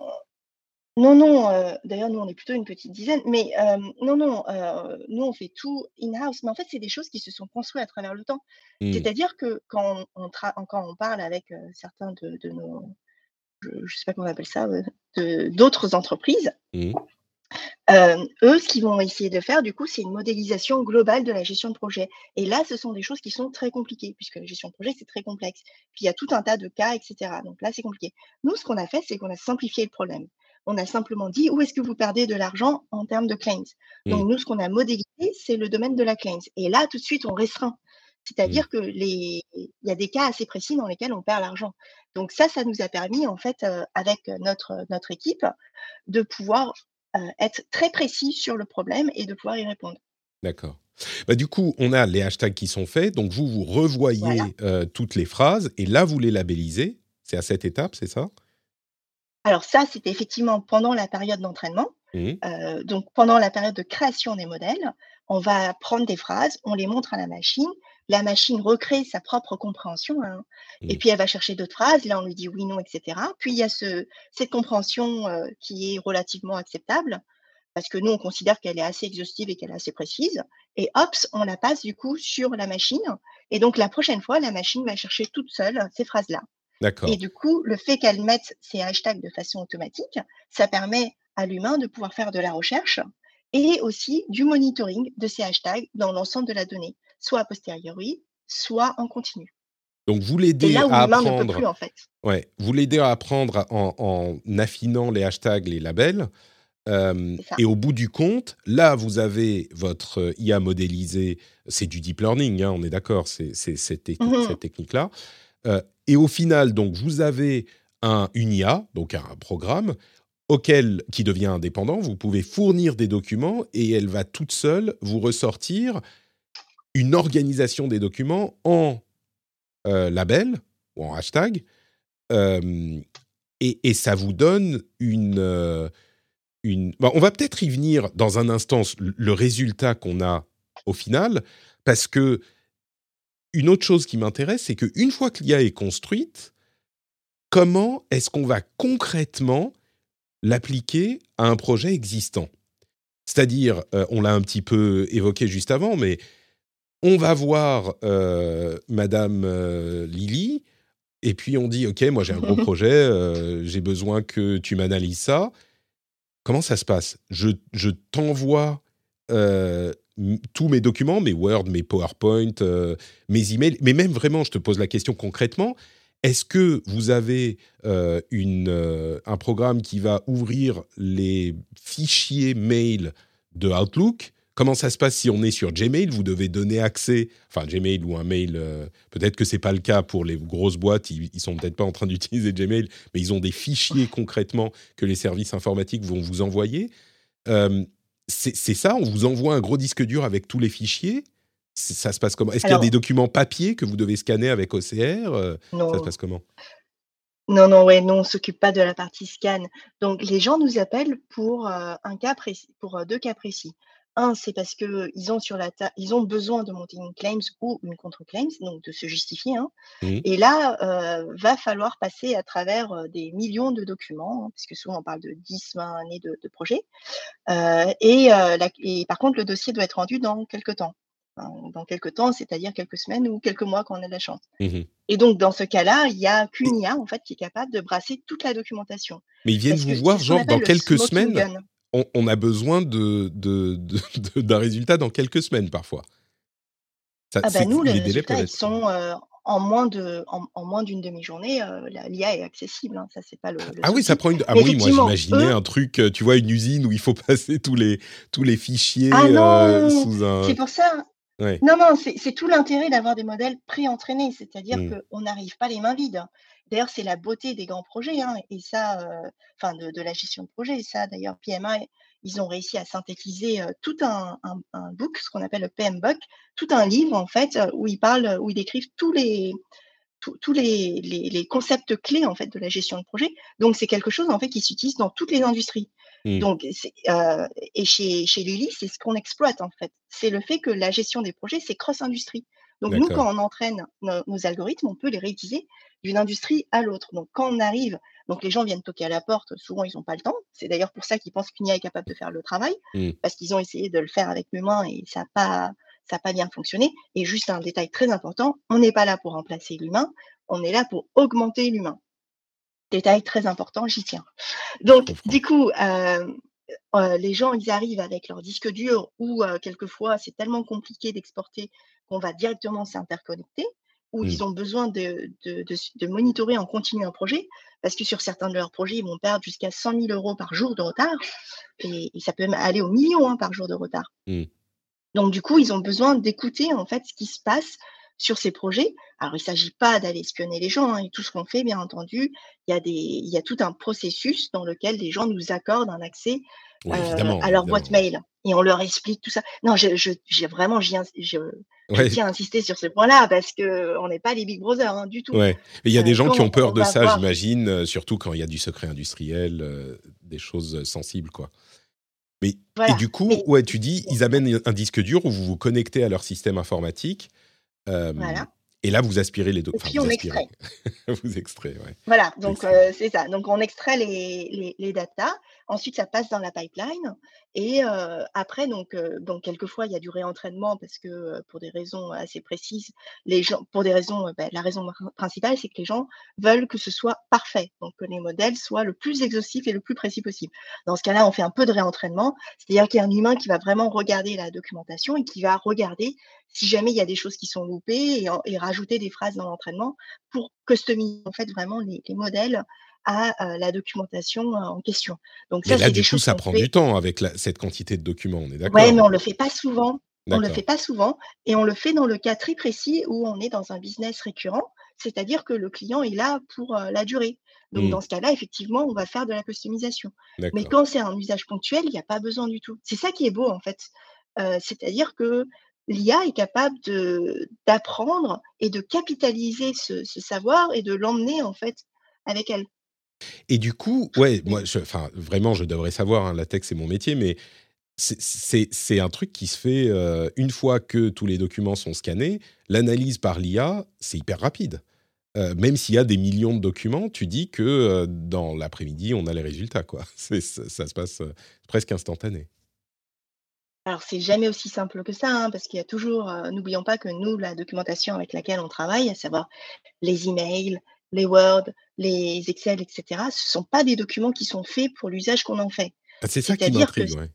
Speaker 2: Non, non, euh, d'ailleurs, nous, on est plutôt une petite dizaine, mais euh, non, non, euh, nous, on fait tout in-house, mais en fait, c'est des choses qui se sont construites à travers le temps. Mmh. C'est-à-dire que quand on, quand on parle avec certains de, nos, je ne sais pas comment on appelle ça, d'autres entreprises, mmh. eux, ce qu'ils vont essayer de faire, du coup, c'est une modélisation globale de la gestion de projet. Et là, ce sont des choses qui sont très compliquées, puisque la gestion de projet, c'est très complexe. Puis il y a tout un tas de cas, etc. Donc là, c'est compliqué. Nous, ce qu'on a fait, c'est qu'on a simplifié le problème on a simplement dit où est-ce que vous perdez de l'argent en termes de claims. Donc, mmh. nous, ce qu'on a modélisé, c'est le domaine de la claims. Et là, tout de suite, on restreint. C'est-à-dire mmh. que les, il y a des cas assez précis dans lesquels on perd l'argent. Donc ça, ça nous a permis, en fait, euh, avec notre, notre équipe, de pouvoir euh, être très précis sur le problème et de pouvoir y répondre.
Speaker 1: D'accord. Bah, du coup, on a les hashtags qui sont faits. Donc, vous, vous revoyez euh, toutes les phrases et là, vous les labellisez. C'est à cette étape, c'est ça?
Speaker 2: Alors ça, c'était effectivement pendant la période d'entraînement. Mmh. Euh, donc pendant la période de création des modèles, on va prendre des phrases, on les montre à la machine, la machine recrée sa propre compréhension, hein. et mmh. puis elle va chercher d'autres phrases, là on lui dit oui, non, etc. Puis il y a ce, cette compréhension euh, qui est relativement acceptable, parce que nous on considère qu'elle est assez exhaustive et qu'elle est assez précise, et hop, on la passe du coup sur la machine, et donc la prochaine fois, la machine va chercher toute seule ces phrases-là. Et du coup, le fait qu'elle mette ces hashtags de façon automatique, ça permet à l'humain de pouvoir faire de la recherche et aussi du monitoring de ces hashtags dans l'ensemble de la donnée, soit a posteriori, soit en continu.
Speaker 1: Donc vous l'aidez à apprendre. en fait. Ouais, vous l'aidez à apprendre en, affinant les hashtags, les labels. Euh, et au bout du compte, là, vous avez votre IA modélisé. C'est du deep learning, hein, on est d'accord, c'est cette, mmh cette technique-là. Euh, et au final, donc, vous avez un, une IA, donc un programme, auquel, qui devient indépendant. Vous pouvez fournir des documents et elle va toute seule vous ressortir une organisation des documents en euh, label ou en hashtag. Euh, et, ça vous donne une. une... on va peut-être y venir dans un instant, le résultat qu'on a au final, parce que une autre chose qui m'intéresse, c'est qu'une fois que l'IA est construite, comment est-ce qu'on va concrètement l'appliquer à un projet existant? C'est-à-dire, euh, on l'a un petit peu évoqué juste avant, mais on va voir euh, Madame euh, Lily, et puis on dit, OK, moi j'ai un gros projet, j'ai besoin que tu m'analyses ça. Comment ça se passe? Je, je t'envoie tous mes documents, mes Word, mes PowerPoint, euh, mes emails, mais même vraiment, je te pose la question concrètement, est-ce que vous avez euh, euh, un programme qui va ouvrir les fichiers mail de Outlook? Comment ça se passe si on est sur Gmail? Vous devez donner accès, enfin Gmail ou un mail. peut-être que c'est pas le cas pour les grosses boîtes. Ils, ils sont peut-être pas en train d'utiliser Gmail, mais ils ont des fichiers concrètement que les services informatiques vont vous envoyer c'est ça On vous envoie un gros disque dur avec tous les fichiers Ça se passe comment? Est-ce qu'il y a des documents papier que vous devez scanner avec OCR euh,
Speaker 2: non.
Speaker 1: Ça se passe comment?
Speaker 2: Non, non, ouais, non, on s'occupe pas de la partie scan. Donc, les gens nous appellent pour euh, un cas précis, pour euh, deux cas précis. Un, c'est parce qu'ils ont sur la ils ont besoin de monter une claims ou une contre-claims, donc de se justifier. Hein. Mmh. Et là, euh, va falloir passer à travers euh, des millions de documents, hein, puisque souvent on parle de 10, 20 années de, de projet. Euh, et, et, par contre, le dossier doit être rendu dans quelques temps. dans quelques temps, c'est-à-dire quelques semaines ou quelques mois quand on a de la chance. Mmh et donc, dans ce cas-là, il y a qu'une IA en fait qui est capable de brasser toute la documentation.
Speaker 1: Mais ils viennent vous voir, genre, dans quelques semaines? On, a besoin de, d'un résultat dans quelques semaines parfois.
Speaker 2: ah bah nous, les, résultats, ils sont euh, en moins de, en, moins d'une demi-journée. Euh, l'IA est accessible. Hein, ça, c'est pas le.
Speaker 1: ah oui, ça prend une. Ah oui, moi j'imaginais un truc. Euh, tu vois, une usine où il faut passer tous les tous les fichiers
Speaker 2: ah sous un. C'est pour ça. Non, non, c'est tout l'intérêt d'avoir des modèles pré-entraînés, c'est-à-dire
Speaker 1: Mmh.
Speaker 2: qu'on n'arrive pas les mains vides. D'ailleurs, c'est la beauté des grands projets, hein, et ça, euh, enfin de, de la gestion de projet. Et ça, d'ailleurs, PMA, ils ont réussi à synthétiser euh, tout un, un, un book, ce qu'on appelle le PMBOK, tout un livre en fait où ils parlent, où ils décrivent tous les tous tous les, les, les concepts clés en fait de la gestion de projet. Donc c'est quelque chose en fait qui s'utilise dans toutes les industries.
Speaker 1: Mmh.
Speaker 2: Donc euh, et chez chez Lilly, c'est ce qu'on exploite en fait. C'est le fait que la gestion des projets, c'est cross-industrie. Donc nous, quand on entraîne nos, nos algorithmes, on peut les réutiliser d'une industrie à l'autre. Donc quand on arrive, donc les gens viennent toquer à la porte, souvent ils n'ont pas le temps. C'est d'ailleurs pour ça qu'ils pensent qu'une IA est capable de faire le travail,
Speaker 1: Mmh.
Speaker 2: parce qu'ils ont essayé de le faire avec l'humain et ça n'a pas ça a pas bien fonctionné. Et juste un détail très important, on n'est pas là pour remplacer l'humain, on est là pour augmenter l'humain. Détail très important, j'y tiens. Donc, du coup, euh, euh, les gens, ils arrivent avec leur disque dur ou euh, quelquefois, c'est tellement compliqué d'exporter qu'on va directement s'interconnecter ou
Speaker 1: Mmh.
Speaker 2: ils ont besoin de, de, de, de monitorer en continu un projet parce que sur certains de leurs projets, ils vont perdre jusqu'à 100 000 euros par jour de retard et, et ça peut même aller au million hein, par jour de retard.
Speaker 1: Mmh.
Speaker 2: Donc, du coup, ils ont besoin d'écouter en fait ce qui se passe sur ces projets. Alors, il ne s'agit pas d'aller espionner les gens. Hein, et tout ce qu'on fait, bien entendu, il y, a des, il y a tout un processus dans lequel les gens nous accordent un accès euh, à leur
Speaker 1: évidemment.
Speaker 2: boîte mail et on leur explique tout ça. Non, je, je, j'ai vraiment, j'y ins- je,
Speaker 1: Ouais,
Speaker 2: tiens à insister sur ce point-là parce que on n'est pas les Big Brothers hein, du tout.
Speaker 1: ouais. Il y a
Speaker 2: Euh,
Speaker 1: des gens qui ont peur
Speaker 2: on
Speaker 1: de ça, j'imagine, euh, surtout quand il y a du secret industriel, euh, des choses sensibles, quoi. Mais, et du coup,
Speaker 2: Mais
Speaker 1: ouais, tu dis, ils amènent un disque dur où vous vous connectez à leur système informatique. euh,
Speaker 2: voilà.
Speaker 1: et là, vous aspirez les deux.
Speaker 2: Et
Speaker 1: Enfin,
Speaker 2: puis
Speaker 1: vous
Speaker 2: on
Speaker 1: aspirez.
Speaker 2: extrait.
Speaker 1: vous extrayez, ouais.
Speaker 2: Voilà, donc
Speaker 1: Extrait.
Speaker 2: euh, c'est ça. Donc on extrait les, les, les datas, ensuite ça passe dans la pipeline et après donc donc quelquefois il y a du réentraînement parce que pour des raisons assez précises, les gens pour des raisons ben, la raison pr- principale c'est que les gens veulent que ce soit parfait, donc que les modèles soient le plus exhaustifs et le plus précis possible. Dans ce cas-là, on fait un peu de réentraînement, c'est-à-dire qu'il y a un humain qui va vraiment regarder la documentation et qui va regarder si jamais il y a des choses qui sont loupées et, rajouter des phrases dans l'entraînement pour customiser en fait vraiment les modèles à la documentation en question. Donc
Speaker 1: Mais
Speaker 2: ça,
Speaker 1: là,
Speaker 2: c'est
Speaker 1: du coup, ça prend
Speaker 2: fait.
Speaker 1: du temps avec la- cette quantité de documents, on est d'accord
Speaker 2: mais on le fait pas souvent. On le
Speaker 1: D'accord.
Speaker 2: fait pas souvent et on le fait dans le cas très précis où on est dans un business récurrent, c'est-à-dire que le client est là pour euh, la durée. Donc
Speaker 1: Hmm,
Speaker 2: dans ce cas-là, effectivement, on va faire de la customisation. Mais quand c'est un usage ponctuel, il n'y a pas besoin du tout. C'est ça qui est beau en fait. Euh, c'est-à-dire que l'IA est capable d'apprendre et de capitaliser ce, ce savoir et de l'emmener en fait avec elle.
Speaker 1: Et du coup, ouais, moi, enfin, vraiment, je devrais savoir, hein, la tech, c'est mon métier, mais c'est- un truc qui se fait euh, une fois que tous les documents sont scannés. L'analyse par l'IA, c'est hyper rapide. Euh, même s'il y a des millions de documents, tu dis que euh, dans l'après-midi, on a les résultats, quoi. Ça, se passe presque instantané.
Speaker 2: Alors, c'est jamais aussi simple que ça, hein, parce qu'il y a toujours, n'oublions pas que nous, la documentation avec laquelle on travaille, à savoir les emails, les Word, les Excel, etc., ce ne sont pas des documents qui sont faits pour l'usage qu'on en fait.
Speaker 1: Ah, c'est ça qui
Speaker 2: que
Speaker 1: m'intrigue, ouais.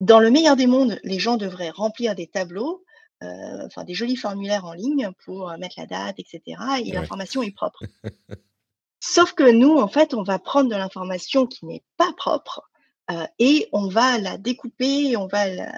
Speaker 2: dans le meilleur des mondes, les gens devraient remplir des tableaux, euh, enfin des jolis formulaires en ligne pour euh, mettre la date, etc., et
Speaker 1: Ouais.
Speaker 2: l'information est propre. Sauf que nous, en fait, on va prendre de l'information qui n'est pas propre euh, et on va la découper, on va la,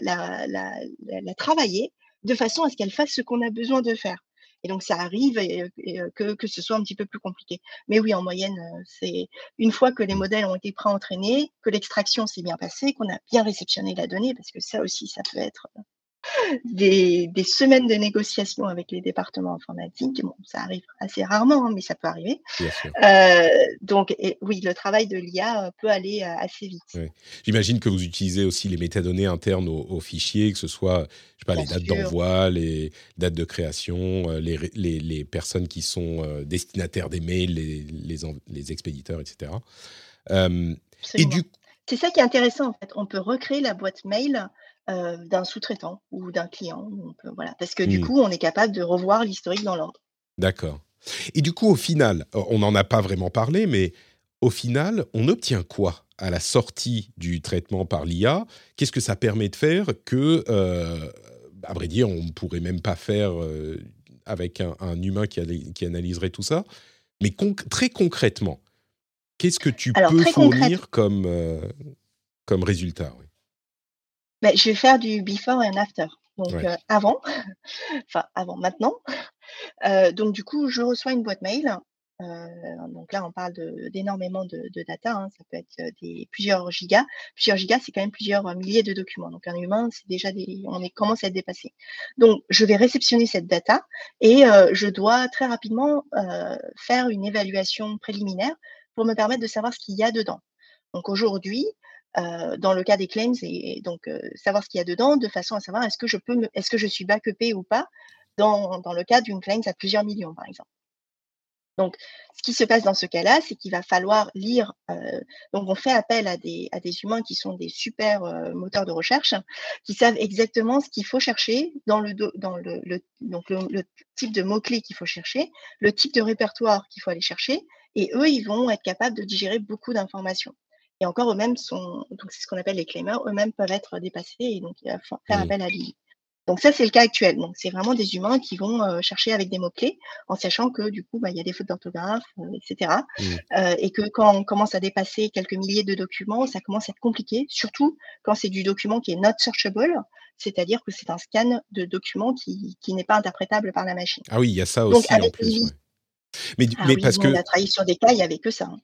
Speaker 2: la, la, la- la travailler de façon à ce qu'elle fasse ce qu'on a besoin de faire. Et donc, ça arrive et, et, euh, que, que ce soit un petit peu plus compliqué. Mais oui, en moyenne, euh, c'est une fois que les modèles ont été pré-entraînés, que l'extraction s'est bien passée, qu'on a bien réceptionné la donnée, parce que ça aussi, ça peut être des, des semaines de négociations avec les départements informatiques. Bon, ça arrive assez rarement, hein, mais ça peut arriver.
Speaker 1: Bien sûr.
Speaker 2: Euh, donc, et, oui, le travail de l'IA euh, peut aller euh, assez vite.
Speaker 1: Ouais. J'imagine que vous utilisez aussi les métadonnées internes au, au fichier, que ce soit, je sais pas,
Speaker 2: Bien
Speaker 1: les dates d'envoi, les dates de création, euh, les, ré- les, les personnes qui sont destinataires des mails, les, les, en- les expéditeurs, etc. Euh, et
Speaker 2: Absolument.
Speaker 1: du
Speaker 2: C'est ça qui est intéressant, en fait. On peut recréer la boîte mail euh, d'un sous-traitant ou d'un client. On peut, voilà, parce que du
Speaker 1: Hmm,
Speaker 2: coup, on est capable de revoir l'historique dans l'ordre.
Speaker 1: D'accord. Et du coup, au final, on n'en a pas vraiment parlé, mais au final, on obtient quoi à la sortie du traitement par l'IA Qu'est-ce que ça permet de faire que, euh, à vrai dire, on ne pourrait même pas faire euh, avec un, un humain qui, analyserait tout ça? Mais conc- très concrètement, qu'est-ce que tu
Speaker 2: Alors,
Speaker 1: peux
Speaker 2: concrète,
Speaker 1: fournir comme, euh, comme résultat oui?
Speaker 2: Ben, je vais faire du before et un after. donc avant, enfin avant maintenant. donc du coup, je reçois une boîte mail donc là, on parle d'énormément de, data. Hein. Ça peut être des plusieurs gigas. Plusieurs gigas, c'est quand même plusieurs milliers de documents. Donc un humain, c'est déjà des, on est, commence à être dépassé. Donc je vais réceptionner cette data et je dois très rapidement faire une évaluation préliminaire pour me permettre de savoir ce qu'il y a dedans. Donc aujourd'hui, dans le cas des claims, et, donc savoir ce qu'il y a dedans, de façon à savoir est-ce que je peux, est-ce que je suis backupé ou pas dans, dans le cas d'une claim à plusieurs millions, par exemple. Donc, ce qui se passe dans ce cas-là, c'est qu'il va falloir lire. Euh, donc, on fait appel à des, à des humains qui sont des super euh, moteurs de recherche, qui savent exactement ce qu'il faut chercher dans le, dans le, donc le, type de mots-clés qu'il faut chercher, le type de répertoire qu'il faut aller chercher, et eux, ils vont être capables de digérer beaucoup d'informations. Et encore, eux-mêmes sont, donc c'est ce qu'on appelle les claimers, eux-mêmes peuvent être dépassés, et donc il va faire appel à lui. Donc ça, c'est le cas actuel. Donc c'est vraiment des humains qui vont euh, chercher avec des mots-clés, en sachant que du coup, bah, il y a des fautes d'orthographe, euh, etc. Mmh. Euh, et que quand on commence à dépasser quelques milliers de documents, ça commence à être compliqué, surtout quand c'est du document qui est not searchable, c'est-à-dire que c'est un scan de document qui, n'est pas interprétable par la machine.
Speaker 1: Ah oui, il y a ça aussi en plus.
Speaker 2: Mais, ah mais parce que on a travaillé sur des cas, il n'y avait que ça. Hein.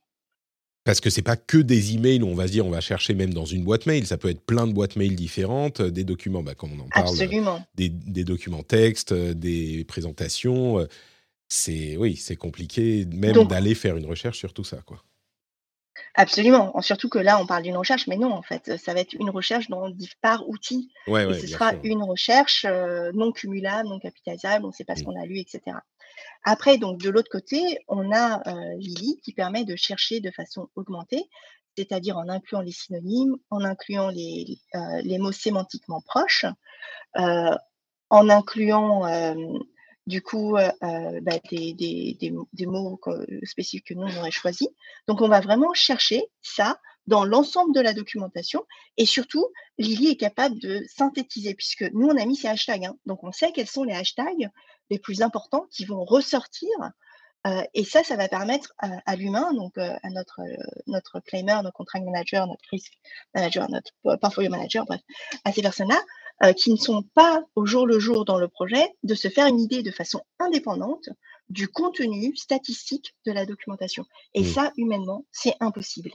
Speaker 1: Parce que c'est pas que des emails où on va se dire on va chercher même dans une boîte mail, ça peut être plein de boîtes mail différentes, euh, des documents, bah, comme on en parle, Des, des, documents textes, euh, des présentations. Euh, c'est oui, c'est compliqué même d'aller faire une recherche sur tout ça, quoi.
Speaker 2: Absolument. Surtout que là, on parle d'une recherche, mais non, en fait, ça va être une recherche dans, par outil.
Speaker 1: Ouais,
Speaker 2: et ce sera une recherche non cumulable, non capitalisable, on ne sait pas ce mmh. qu'on a lu, etc. Après, donc de l'autre côté, on a Lily qui permet de chercher de façon augmentée, c'est-à-dire en incluant les synonymes, en incluant les, mots sémantiquement proches, en incluant du coup bah, des, mots spécifiques que nous on aurait choisis. Donc on va vraiment chercher ça dans l'ensemble de la documentation et surtout Lily est capable de synthétiser puisque nous on a mis ces hashtags, hein. donc on sait quels sont les hashtags les plus importants qui vont ressortir. Euh, et ça, ça va permettre à, l'humain, donc euh, à notre, euh, notre claimer, notre contract manager, notre risk manager, notre portfolio manager, bref, à ces personnes-là qui ne sont pas au jour le jour dans le projet, de se faire une idée de façon indépendante du contenu statistique de la documentation. Et mmh. ça, humainement, c'est impossible.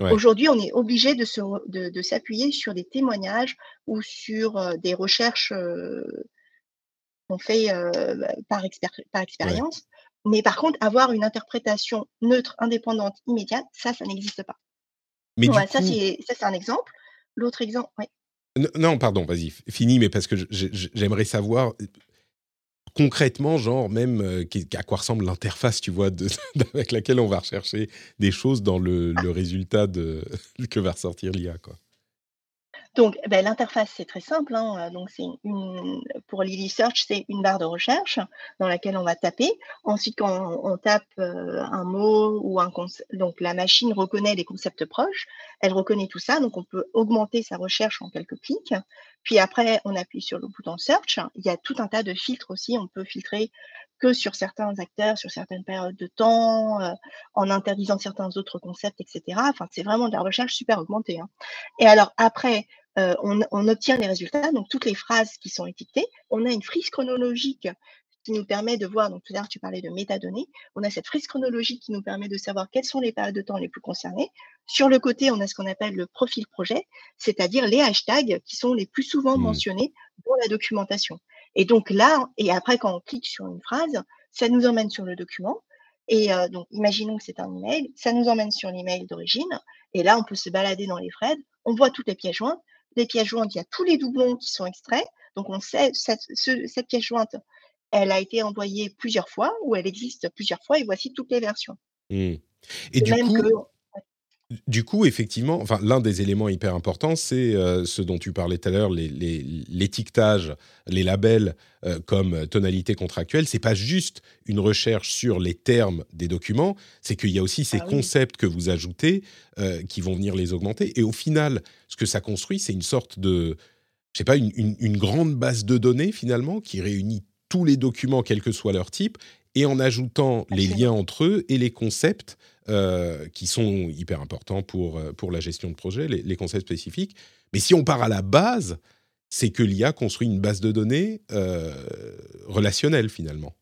Speaker 2: Aujourd'hui, on est obligé de, de, s'appuyer sur des témoignages ou sur des recherches on fait bah, par, par expérience. Mais par contre, avoir une interprétation neutre, indépendante, immédiate, ça, ça n'existe pas. Mais ça, c'est un exemple. L'autre exemple, oui.
Speaker 1: Non, pardon, vas-y, fini, mais parce que j'aimerais savoir concrètement, genre même à quoi ressemble l'interface, tu vois, avec laquelle on va rechercher des choses dans le, le résultat de, que va ressortir l'IA, quoi.
Speaker 2: Donc, ben, l'interface, c'est très simple. Hein, donc, c'est une, pour Lily Search, c'est une barre de recherche dans laquelle on va taper. Ensuite, quand on, tape euh, un mot ou un concept, donc la machine reconnaît les concepts proches, elle reconnaît tout ça. Donc, on peut augmenter sa recherche en quelques clics. Puis après, on appuie sur le bouton Search. Il y a tout un tas de filtres aussi. On peut filtrer que sur certains acteurs, sur certaines périodes de temps, euh, en interdisant certains autres concepts, etc. Enfin, c'est vraiment de la recherche super augmentée. Hein. Et alors après, euh, on, obtient les résultats, donc toutes les phrases qui sont étiquetées. On a une frise chronologique qui nous permet de voir, donc tout à l'heure tu parlais de métadonnées, on a cette frise chronologique qui nous permet de savoir quelles sont les périodes de temps les plus concernées. Sur le côté, on a ce qu'on appelle le profil projet, c'est-à-dire les hashtags qui sont les plus souvent mmh. mentionnés dans la documentation. Et donc là, et après quand on clique sur une phrase, ça nous emmène sur le document. Et euh, donc, imaginons que c'est un email, ça nous emmène sur l'email d'origine. Et là, on peut se balader dans les threads, on voit toutes les pièces jointes, les pièces jointes, il y a tous les doublons qui sont extraits. Donc, on sait cette, cette pièce jointe, elle a été envoyée plusieurs fois ou elle existe plusieurs fois et voici toutes les versions.
Speaker 1: Mmh. Et du coup, du coup, effectivement, enfin, l'un des éléments hyper importants, c'est euh, ce dont tu parlais tout à l'heure, l'étiquetage, les, labels euh, comme tonalité contractuelle. C'est pas juste une recherche sur les termes des documents, c'est qu'il y a aussi ces ah concepts que vous ajoutez euh, qui vont venir les augmenter. Et au final, ce que ça construit, c'est une sorte de, je sais pas, une, grande base de données finalement qui réunit tous les documents, quel que soit leur type, et en ajoutant les liens entre eux et les concepts euh, qui sont hyper importants pour, euh, pour la gestion de projet, les, concepts spécifiques. Mais si on part à la base, c'est que l'IA construit une base de données relationnelle finalement.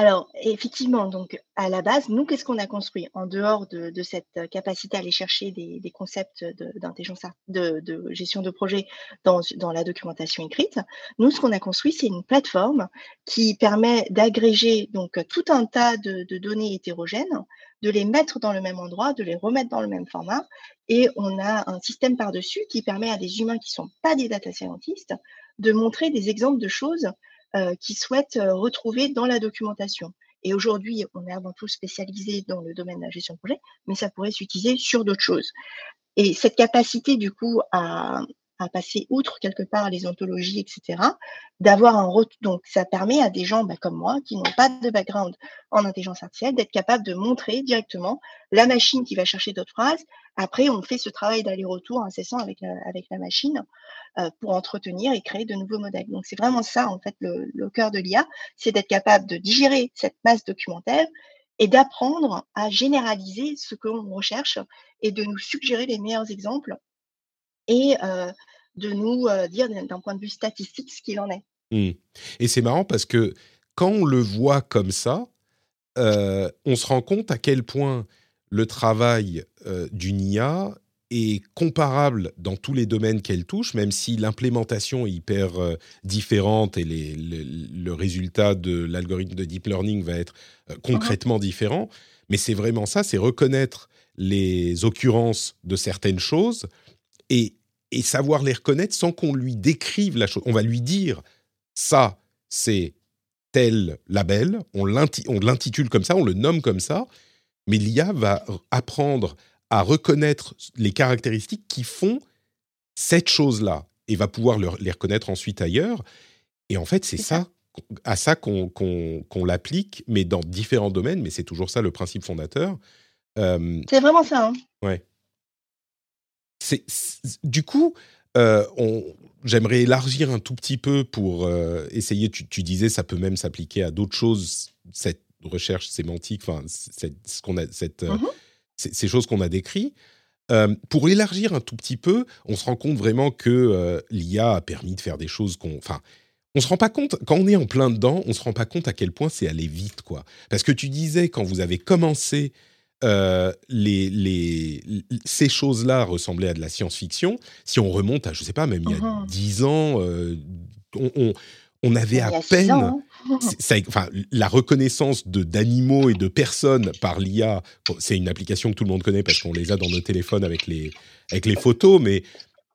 Speaker 2: Alors, effectivement, donc à la base, nous, qu'est-ce qu'on a construit en dehors de, cette capacité à aller chercher des, concepts d'intelligence, de, gestion de projet dans, la documentation écrite Nous, ce qu'on a construit, c'est une plateforme qui permet d'agréger donc tout un tas de, données hétérogènes, de les mettre dans le même endroit, de les remettre dans le même format, et on a un système par-dessus qui permet à des humains qui ne sont pas des data scientists de montrer des exemples de choses euh, qui souhaitent retrouver dans la documentation. Et aujourd'hui, on est avant tout spécialisé dans le domaine de la gestion de projet, mais ça pourrait s'utiliser sur d'autres choses. Et cette capacité, du coup, à, à passer outre quelque part les ontologies, etc., d'avoir un. Donc, ça permet à des gens bah, comme moi, qui n'ont pas de background en intelligence artificielle, d'être capable de montrer directement la machine qui va chercher d'autres phrases. Après, on fait ce travail d'aller-retour incessant avec la, avec la machine euh, pour entretenir et créer de nouveaux modèles. Donc, c'est vraiment ça, en fait, le, le cœur de l'IA, c'est d'être capable de digérer cette masse documentaire et d'apprendre à généraliser ce que l'on recherche et de nous suggérer les meilleurs exemples et euh, de nous euh, dire d'un point de vue statistique ce qu'il en est.
Speaker 1: Mmh. Et c'est marrant parce que quand on le voit comme ça, euh, on se rend compte à quel point le travail d'une IA est comparable dans tous les domaines qu'elle touche, même si l'implémentation est hyper différente et le, résultat de l'algorithme de deep learning va être mmh concrètement différent. Mais c'est vraiment ça, c'est reconnaître les occurrences de certaines choses et et savoir les reconnaître sans qu'on lui décrive la chose. On va lui dire ça, c'est tel label, on l'intitule comme ça, on le nomme comme ça, mais l'IA va apprendre à reconnaître les caractéristiques qui font cette chose-là et va pouvoir les reconnaître ensuite ailleurs. Et en fait, c'est ça, à ça qu'on l'applique, mais dans différents domaines, mais c'est toujours ça le principe fondateur.
Speaker 2: Euh, c'est vraiment ça. Hein.
Speaker 1: Ouais c'est du coup, euh, j'aimerais élargir un tout petit peu pour euh, essayer. Tu, disais, ça peut même s'appliquer à d'autres choses. Cette recherche sémantique, enfin, ce qu'on a, cette, euh, mmh ces choses qu'on a décrites. pour élargir un tout petit peu, on se rend compte vraiment que l'IA a permis de faire des choses qu'on, enfin, on se rend pas compte quand on est en plein dedans, on se rend pas compte à quel point c'est allé vite, quoi. Parce que tu disais quand vous avez commencé euh, les, les, ces choses-là ressemblaient à de la science-fiction. Si on remonte à, je sais pas, même il y a uh-huh. dix ans, euh, on, on, avait à peine. Hein. enfin, la reconnaissance d'animaux et de personnes par l'IA, c'est une application que tout le monde connaît parce qu'on les a dans nos téléphones avec les, avec les photos, mais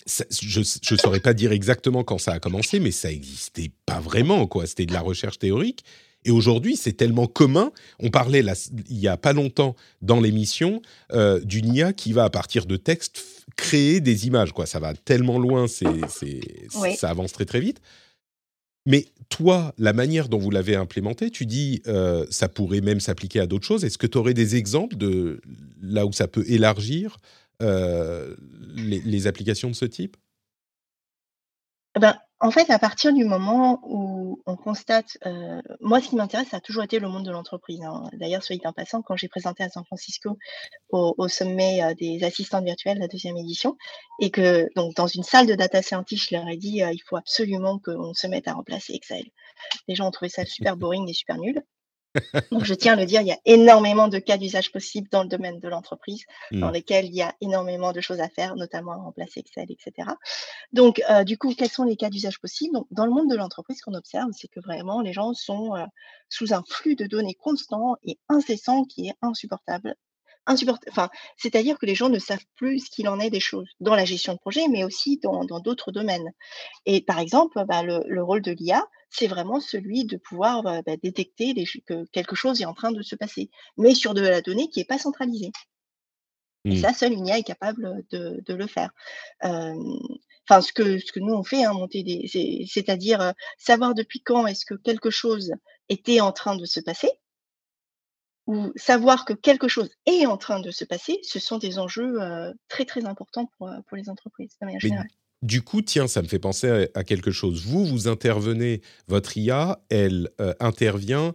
Speaker 1: je ne saurais pas dire exactement quand ça a commencé, mais ça n'existait pas vraiment, quoi. C'était de la recherche théorique. Et aujourd'hui, c'est tellement commun. On parlait il y a pas longtemps dans l'émission euh, d'une IA qui va à partir de textes créer des images. Quoi, ça va tellement loin, c'est, ça avance très très vite. Mais toi, la manière dont vous l'avez implémenté, tu dis euh, ça pourrait même s'appliquer à d'autres choses. Est-ce que tu aurais des exemples de là où ça peut élargir euh, les, applications de ce type?
Speaker 2: Eh ben, en fait, à partir du moment où on constate, euh, moi, ce qui m'intéresse, ça a toujours été le monde de l'entreprise. Hein. D'ailleurs, soit dit en passant, quand j'ai présenté à San Francisco au, sommet euh, des assistantes virtuelles, la deuxième édition, et que donc dans une salle de data scientist, je leur ai dit, euh, il faut absolument qu'on se mette à remplacer Excel. Les gens ont trouvé ça super boring et super nul. Donc, je tiens à le dire, il y a énormément de cas d'usage possibles dans le domaine de l'entreprise, dans mmh. lesquels il y a énormément de choses à faire, notamment à remplacer Excel, etc. Donc, euh, du coup, quels sont les cas d'usage possibles? Donc, Dans le monde de l'entreprise, ce qu'on observe, c'est que vraiment, les gens sont euh, sous un flux de données constant et incessant qui est insupportable Enfin, c'est-à-dire que les gens ne savent plus ce qu'il en est des choses dans la gestion de projet, mais aussi dans d'autres domaines. Et par exemple, bah, le, rôle de l'IA, c'est vraiment celui de pouvoir bah, bah, détecter que quelque chose est en train de se passer, mais sur de la donnée qui n'est pas centralisée. Et mmh. ça, seule une IA est capable de, le faire. Enfin, ce que, ce que nous on fait, hein, monter des, c'est-à-dire savoir depuis quand est-ce que quelque chose était en train de se passer, ou savoir que quelque chose est en train de se passer, ce sont des enjeux très très importants pour, pour les entreprises de manière générale.
Speaker 1: Du coup, tiens, ça me fait penser à, quelque chose. Vous, vous intervenez, votre IA, elle intervient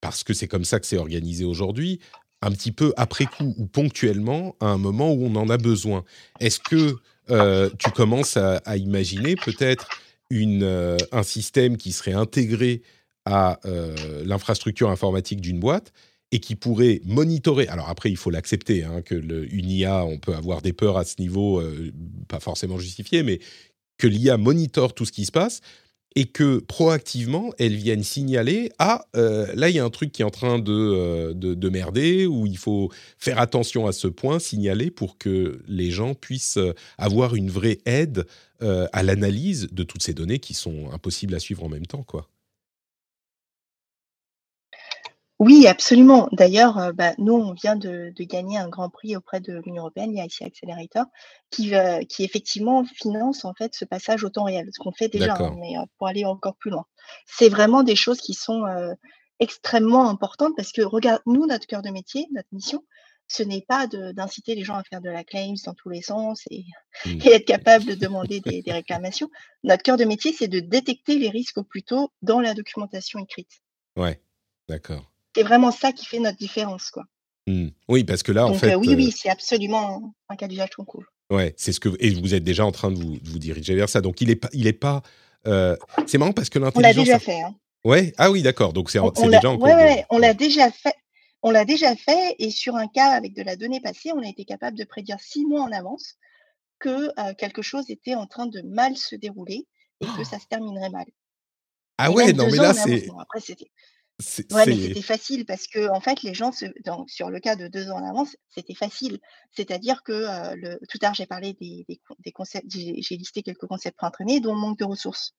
Speaker 1: parce que c'est comme ça que c'est organisé aujourd'hui, un petit peu après coup ou ponctuellement, à un moment où on en a besoin. Est-ce que tu commences à, imaginer peut-être une, un système qui serait intégré à l'infrastructure informatique d'une boîte et qui pourrait monitorer. Alors après, il faut l'accepter, hein, que le, une IA, on peut avoir des peurs à ce niveau, euh, pas forcément justifiées, mais que l'IA monitore tout ce qui se passe et que proactivement, elle vienne signaler ah euh, là il y a un truc qui est en train de, euh, de, de, merder ou il faut faire attention à ce point, signaler pour que les gens puissent avoir une vraie aide à l'analyse de toutes ces données qui sont impossibles à suivre en même temps, quoi.
Speaker 2: Oui, absolument. D'ailleurs, euh, bah, nous, on vient de gagner un grand prix auprès de l'Union européenne, l'IIC Accelerator, qui qui effectivement finance, en fait, ce passage au temps réel, ce qu'on fait déjà, hein, mais euh, pour aller encore plus loin. C'est vraiment des choses qui sont, euh, extrêmement importantes parce que regarde, nous, notre cœur de métier, notre mission, ce n'est pas d'inciter les gens à faire de la claims dans tous les sens et mmh. être capable de demander des des réclamations. Notre cœur de métier, c'est de détecter les risques au plus tôt dans la documentation écrite.
Speaker 1: Ouais, d'accord.
Speaker 2: C'est vraiment ça qui fait notre différence, quoi.
Speaker 1: Mmh. Oui, parce que là, en fait.
Speaker 2: oui, oui, c'est absolument un cas d'usage trop cool.
Speaker 1: Ouais, c'est ce que et vous êtes déjà en train de vous, vous diriger vers ça. Donc il est pas, il est pas. c'est marrant parce que l'intelligence.
Speaker 2: On l'a déjà fait. Hein.
Speaker 1: Ouais? Ah oui, d'accord. Donc c'est déjà en
Speaker 2: cours. Ouais, on l'a déjà fait. On l'a déjà fait et sur un cas avec de la donnée passée, on a été capable de prédire six mois en avance que quelque chose était en train de mal se dérouler et que ça se terminerait mal.
Speaker 1: Ah ouais, non mais là c'est.
Speaker 2: après c'était Ouais, mais c'était facile parce que en fait, les gens, sur le cas de deux ans en avance, c'était facile. C'est-à-dire que le, tout à l'heure, j'ai parlé des, des, concepts, j'ai listé quelques concepts préentraînés, dont le manque de ressources.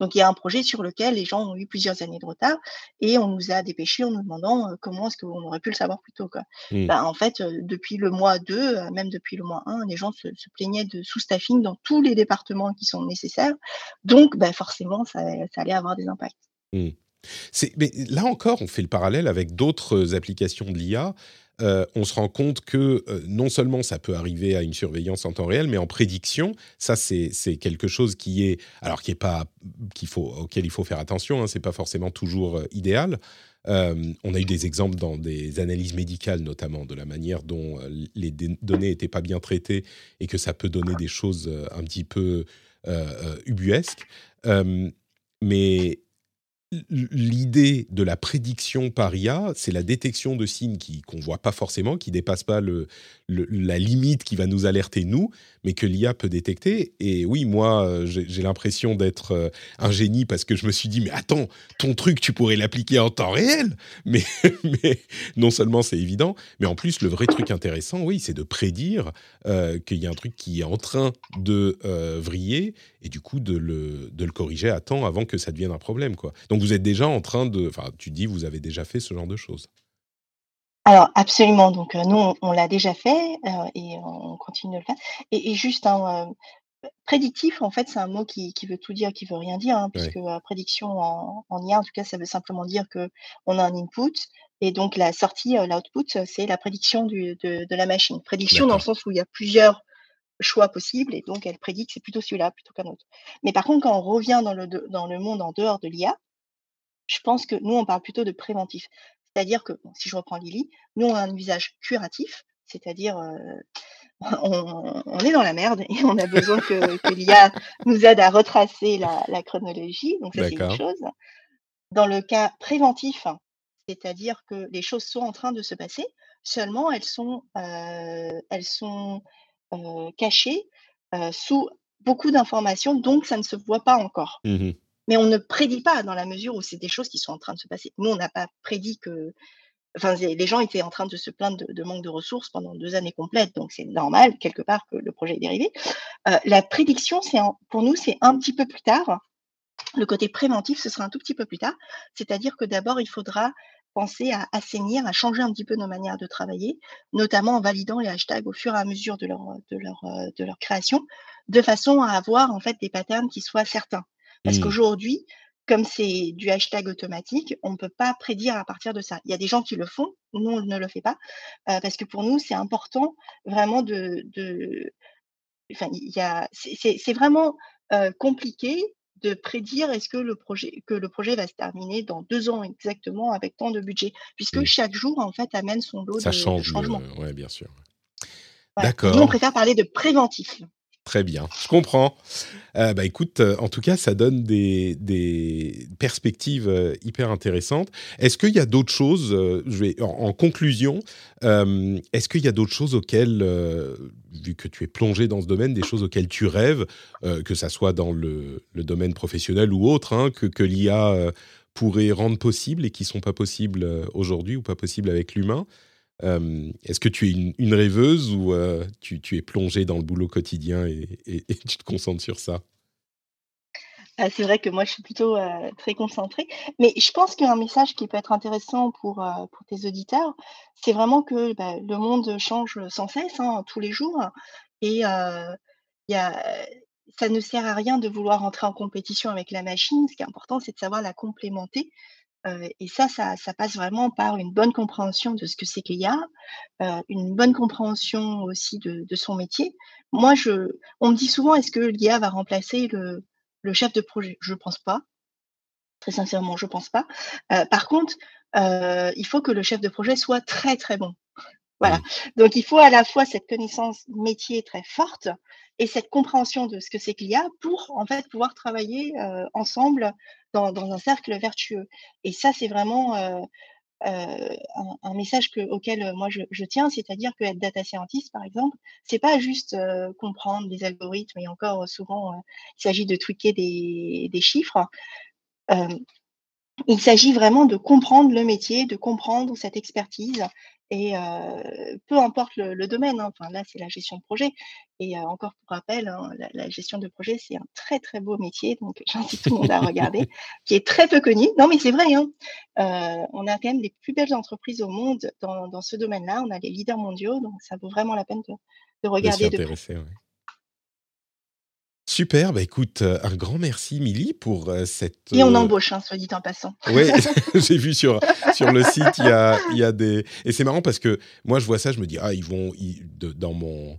Speaker 2: Donc, il y a un projet sur lequel les gens ont eu plusieurs années de retard et on nous a dépêchés en nous demandant comment est-ce qu'on aurait pu le savoir plus tôt. Quoi. Mmh. Ben, en fait, depuis le mois 2, même depuis le mois 1, les gens se, plaignaient de sous-staffing dans tous les départements qui sont nécessaires. Donc, ben, forcément, ça, ça allait avoir des impacts.
Speaker 1: Mmh. Mais là encore, on fait le parallèle avec d'autres applications de l'IA. Euh, on se rend compte que euh, non seulement ça peut arriver à une surveillance en temps réel, mais en prédiction, ça c'est quelque chose qui est alors qui est pas qu'il faut auquel il faut faire attention. Hein, c'est pas forcément toujours euh, idéal. on a eu des exemples dans des analyses médicales, notamment de la manière dont les données n'étaient pas bien traitées et que ça peut donner des choses un petit peu ubuesques. mais l'idée de la prédiction par IA, c'est la détection de signes qu'on ne voit pas forcément, qui ne dépassent pas le, la limite qui va nous alerter nous, mais que l'IA peut détecter. Et oui, moi, euh, j'ai l'impression d'être euh, un génie parce que je me suis dit, mais attends, ton truc, tu pourrais l'appliquer en temps réel. Mais, non seulement c'est évident, mais en plus, le vrai truc intéressant, oui, c'est de prédire euh, qu'il y a un truc qui est en train de vriller et du coup de le, de le corriger à temps avant que ça devienne un problème. Quoi. Donc vous êtes déjà en train de... Enfin, tu dis, vous avez déjà fait ce genre de choses.
Speaker 2: Alors absolument, donc nous on l'a déjà fait, et on continue de le faire et juste un prédictif en fait c'est un mot qui veut tout dire, qui veut rien dire, hein, puisque prédiction en en IA en tout cas ça veut simplement dire qu'on a un input et donc la sortie, l'output, c'est la prédiction du de la machine. Prédiction dans le sens où il y a plusieurs choix possibles et donc elle prédit que c'est plutôt celui-là plutôt qu'un autre. Mais par contre quand on revient dans le dans le monde en dehors de l'IA, je pense que nous on parle plutôt de préventif. C'est-à-dire que, si je reprends Lily, nous, on a un usage curatif, c'est-à-dire on, est dans la merde et on a besoin que, l'IA nous aide à retracer la, chronologie. Donc, ça, c'est une chose. Dans le cas préventif, c'est-à-dire que les choses sont en train de se passer, seulement elles sont, elles sont cachées sous beaucoup d'informations, donc ça ne se voit pas encore. Mmh mais on ne prédit pas dans la mesure où c'est des choses qui sont en train de se passer. Nous, on n'a pas prédit que. Enfin, les gens étaient en train de se plaindre de, manque de ressources pendant deux années complètes, donc c'est normal, quelque part, que le projet est dérivé. Euh, la prédiction, c'est pour nous, c'est un petit peu plus tard. Le côté préventif, ce sera un tout petit peu plus tard. C'est-à-dire que d'abord, il faudra penser à assainir, à changer un petit peu nos manières de travailler, notamment en validant les hashtags au fur et à mesure de leur, de leur, de leur création, de façon à avoir en fait des patterns qui soient certains. Parce mmh. qu'aujourd'hui, comme c'est du hashtag automatique, on ne peut pas prédire à partir de ça. Il y a des gens qui le font, nous, on ne le fait pas, parce que pour nous, c'est important vraiment de... Enfin, c'est vraiment compliqué de prédire est-ce que le projet que le projet va se terminer dans deux ans exactement avec tant de budget, puisque chaque jour en fait amène son lot
Speaker 1: ça
Speaker 2: de,
Speaker 1: change
Speaker 2: changements.
Speaker 1: Oui, bien sûr.
Speaker 2: D'accord. Nous on préfère parler de préventif.
Speaker 1: Très bien, je comprends. Euh, bah écoute, euh, en tout cas, ça donne des, perspectives euh, hyper intéressantes. Est-ce qu'il y a d'autres choses, je vais, en, conclusion, est-ce qu'il y a d'autres choses auxquelles, vu que tu es plongé dans ce domaine, des choses auxquelles tu rêves, que ça soit dans le, le, domaine professionnel ou autre, hein, que, que l'IA pourrait rendre possible et qui sont pas possibles aujourd'hui ou pas possibles avec l'humain? Euh, est-ce que tu es une, rêveuse ou euh, tu, es plongée dans le boulot quotidien et, tu te concentres sur ça?
Speaker 2: Ah, C'est vrai que moi, je suis plutôt euh, très concentrée. Mais je pense qu'il y a un message qui peut être intéressant pour, tes auditeurs. C'est vraiment que bah, le monde change sans cesse, hein, tous les jours. Et ça ne sert à rien de vouloir entrer en compétition avec la machine. Ce qui est important, c'est de savoir la complémenter et ça, ça, passe vraiment par une bonne compréhension de ce que c'est qu'il y a, une bonne compréhension aussi de, son métier. Moi, je, on me dit souvent, est-ce que l'IA va remplacer le, chef de projet? Je ne pense pas. Très sincèrement, je ne pense pas. par contre, il faut que le chef de projet soit très, très bon. Voilà. Donc, il faut à la fois cette connaissance métier très forte et cette compréhension de ce que c'est qu'il y a pour, en fait, pouvoir travailler ensemble dans, un cercle vertueux. Et ça, c'est vraiment un, message auquel moi je, tiens, c'est-à-dire que être data scientist, par exemple, c'est pas juste comprendre les algorithmes et encore souvent il s'agit de tweaker des, des chiffres. il s'agit vraiment de comprendre le métier, de comprendre cette expertise et peu importe le, domaine, hein, enfin là c'est la gestion de projet. Et encore pour rappel, hein, la, gestion de projet c'est un très très beau métier, donc j'invite tout le monde à regarder, qui est très peu connu. Non mais c'est vrai, hein, on a quand même les plus belles entreprises au monde dans, ce domaine-là. On a les leaders mondiaux, donc ça vaut vraiment la peine de, regarder. De
Speaker 1: Super, bah écoute, euh, un grand merci Milly pour euh, cette...
Speaker 2: Et on euh, embauche, hein, soit dit en passant.
Speaker 1: Oui, j'ai vu sur, sur le site, il y a, il y a des... Et c'est marrant parce que moi je vois ça, je me dis, ah, ils vont, dans mon...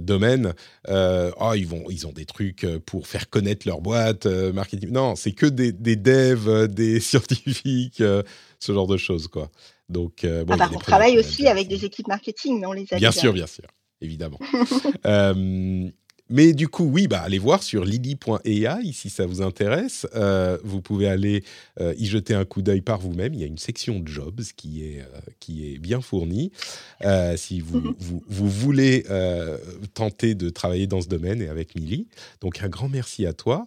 Speaker 1: domaine, ah, ils, vont, ils ont des trucs pour faire connaître leur boîte, marketing. Non, c'est que des, des, devs, des scientifiques, ce genre de choses, quoi. Donc,
Speaker 2: bon, ah bah, on travaille aussi avec des équipes marketing, mais on les a
Speaker 1: Bien sûr, bien sûr, évidemment. Mais du coup, oui, bah, allez voir sur lily.ai si ça vous intéresse. Euh, vous pouvez aller euh, y jeter un coup d'œil par vous-même. Il y a une section jobs qui est, euh, qui est bien fournie. si vous, mhm. vous, vous, voulez tenter de travailler dans ce domaine et avec Milly. Donc, un grand merci à toi.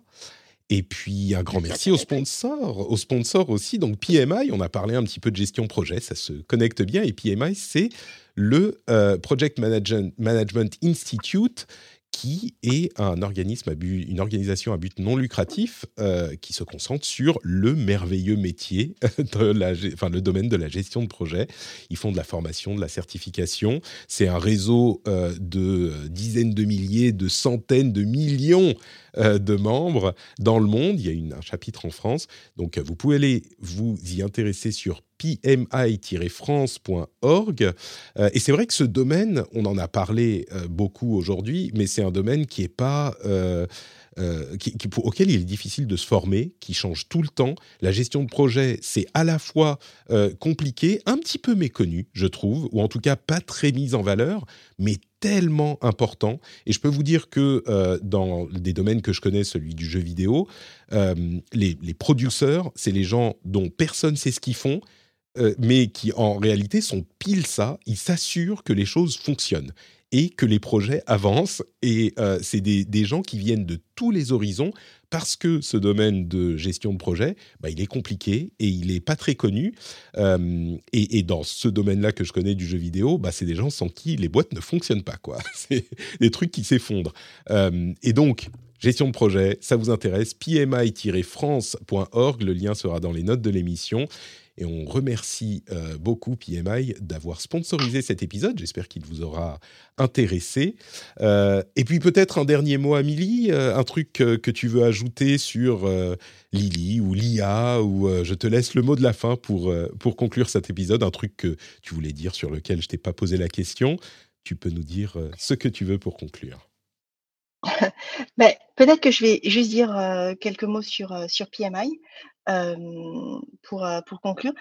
Speaker 1: Et puis un grand merci aux sponsors, aux sponsors aussi. Donc PMI, on a parlé un petit peu de gestion projet, ça se connecte bien. Et PMI, c'est le Project Management Institute qui est un organisme une organisation à but non lucratif euh, qui se concentre sur le merveilleux métier de la, enfin le domaine de la gestion de projet. Ils font de la formation, de la certification. C'est un réseau euh, de dizaines de milliers, de centaines de millions euh, de membres dans le monde. Il y a un chapitre en France. Donc, vous pouvez aller vous y intéresser sur pmi-france.org. Euh, et c'est vrai que ce domaine, on en a parlé euh, beaucoup aujourd'hui, mais c'est un domaine qui est pas... qui, auquel il est difficile de se former, qui change tout le temps. La gestion de projet, c'est à la fois compliqué, un petit peu méconnu, je trouve, ou en tout cas pas très mis en valeur, mais tellement important. Et je peux vous dire que euh, dans des domaines que je connais, celui du jeu vidéo, euh, les, les producteurs, c'est les gens dont personne sait ce qu'ils font, euh, mais qui en réalité sont pile ça. Ils s'assurent que les choses fonctionnent et que les projets avancent. Et c'est des, gens qui viennent de tous les horizons parce que ce domaine de gestion de projet, bah, il est compliqué et il n'est pas très connu. Euh, et, dans ce domaine-là que je connais du jeu vidéo, bah, c'est des gens sans qui les boîtes ne fonctionnent pas. quoi. C'est des trucs qui s'effondrent. Euh, et donc, gestion de projet, ça vous intéresse, pmi-france.org, le lien sera dans les notes de l'émission. Et on remercie euh, beaucoup PMI d'avoir sponsorisé cet épisode. J'espère qu'il vous aura intéressé. Euh, et puis peut-être un dernier mot, Amélie, euh, un truc que tu veux ajouter sur Lily ou l'IA, ou je te laisse le mot de la fin pour, pour conclure cet épisode, un truc que tu voulais dire sur lequel je t'ai pas posé la question. Tu peux nous dire ce que tu veux pour conclure.
Speaker 2: Ben, peut-être que je vais juste dire, quelques mots sur, sur PMI, pour, pour conclure.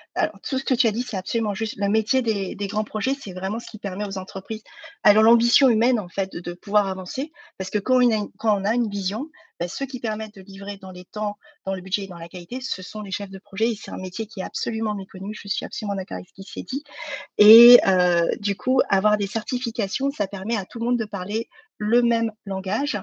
Speaker 2: Tout ce que tu as dit, c'est absolument juste. Le métier des grands projets, c'est vraiment ce qui permet aux entreprises alors l'ambition humaine en fait de pouvoir avancer parce que quand on a une vision, bah, ceux qui permettent de livrer dans les temps, dans le budget et dans la qualité, ce sont les chefs de projet et c'est un métier qui est absolument méconnu. Je suis absolument d'accord avec ce qui s'est dit et du coup, avoir des certifications, ça permet à tout le monde de parler le même langage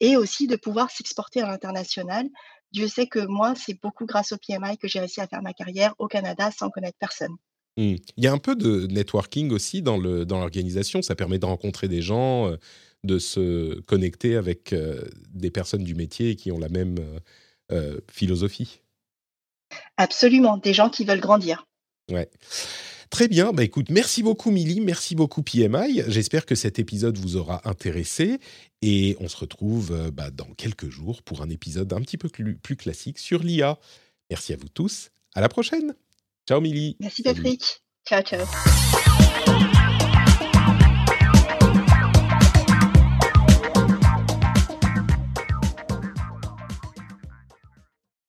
Speaker 2: et aussi de pouvoir s'exporter à l'international. Dieu sait que moi, c'est beaucoup grâce au PMI que j'ai réussi à faire ma carrière au Canada sans connaître personne.
Speaker 1: Mmh. Il y a un peu de networking aussi dans l'organisation, ça permet de rencontrer des gens, heu, de se connecter avec, heu, des personnes du métier qui ont la même, heu, philosophie.
Speaker 2: Absolument, des gens qui veulent grandir.
Speaker 1: Ouais. Très bien, bah écoute, merci beaucoup Milly, merci beaucoup PMI. J'espère que cet épisode vous aura intéressé et on se retrouve euh, bah, dans quelques jours pour un épisode un petit peu plus, plus classique sur l'IA. Merci à vous tous, à la prochaine. Ciao Milly.
Speaker 2: Merci Patrick. Ciao ciao.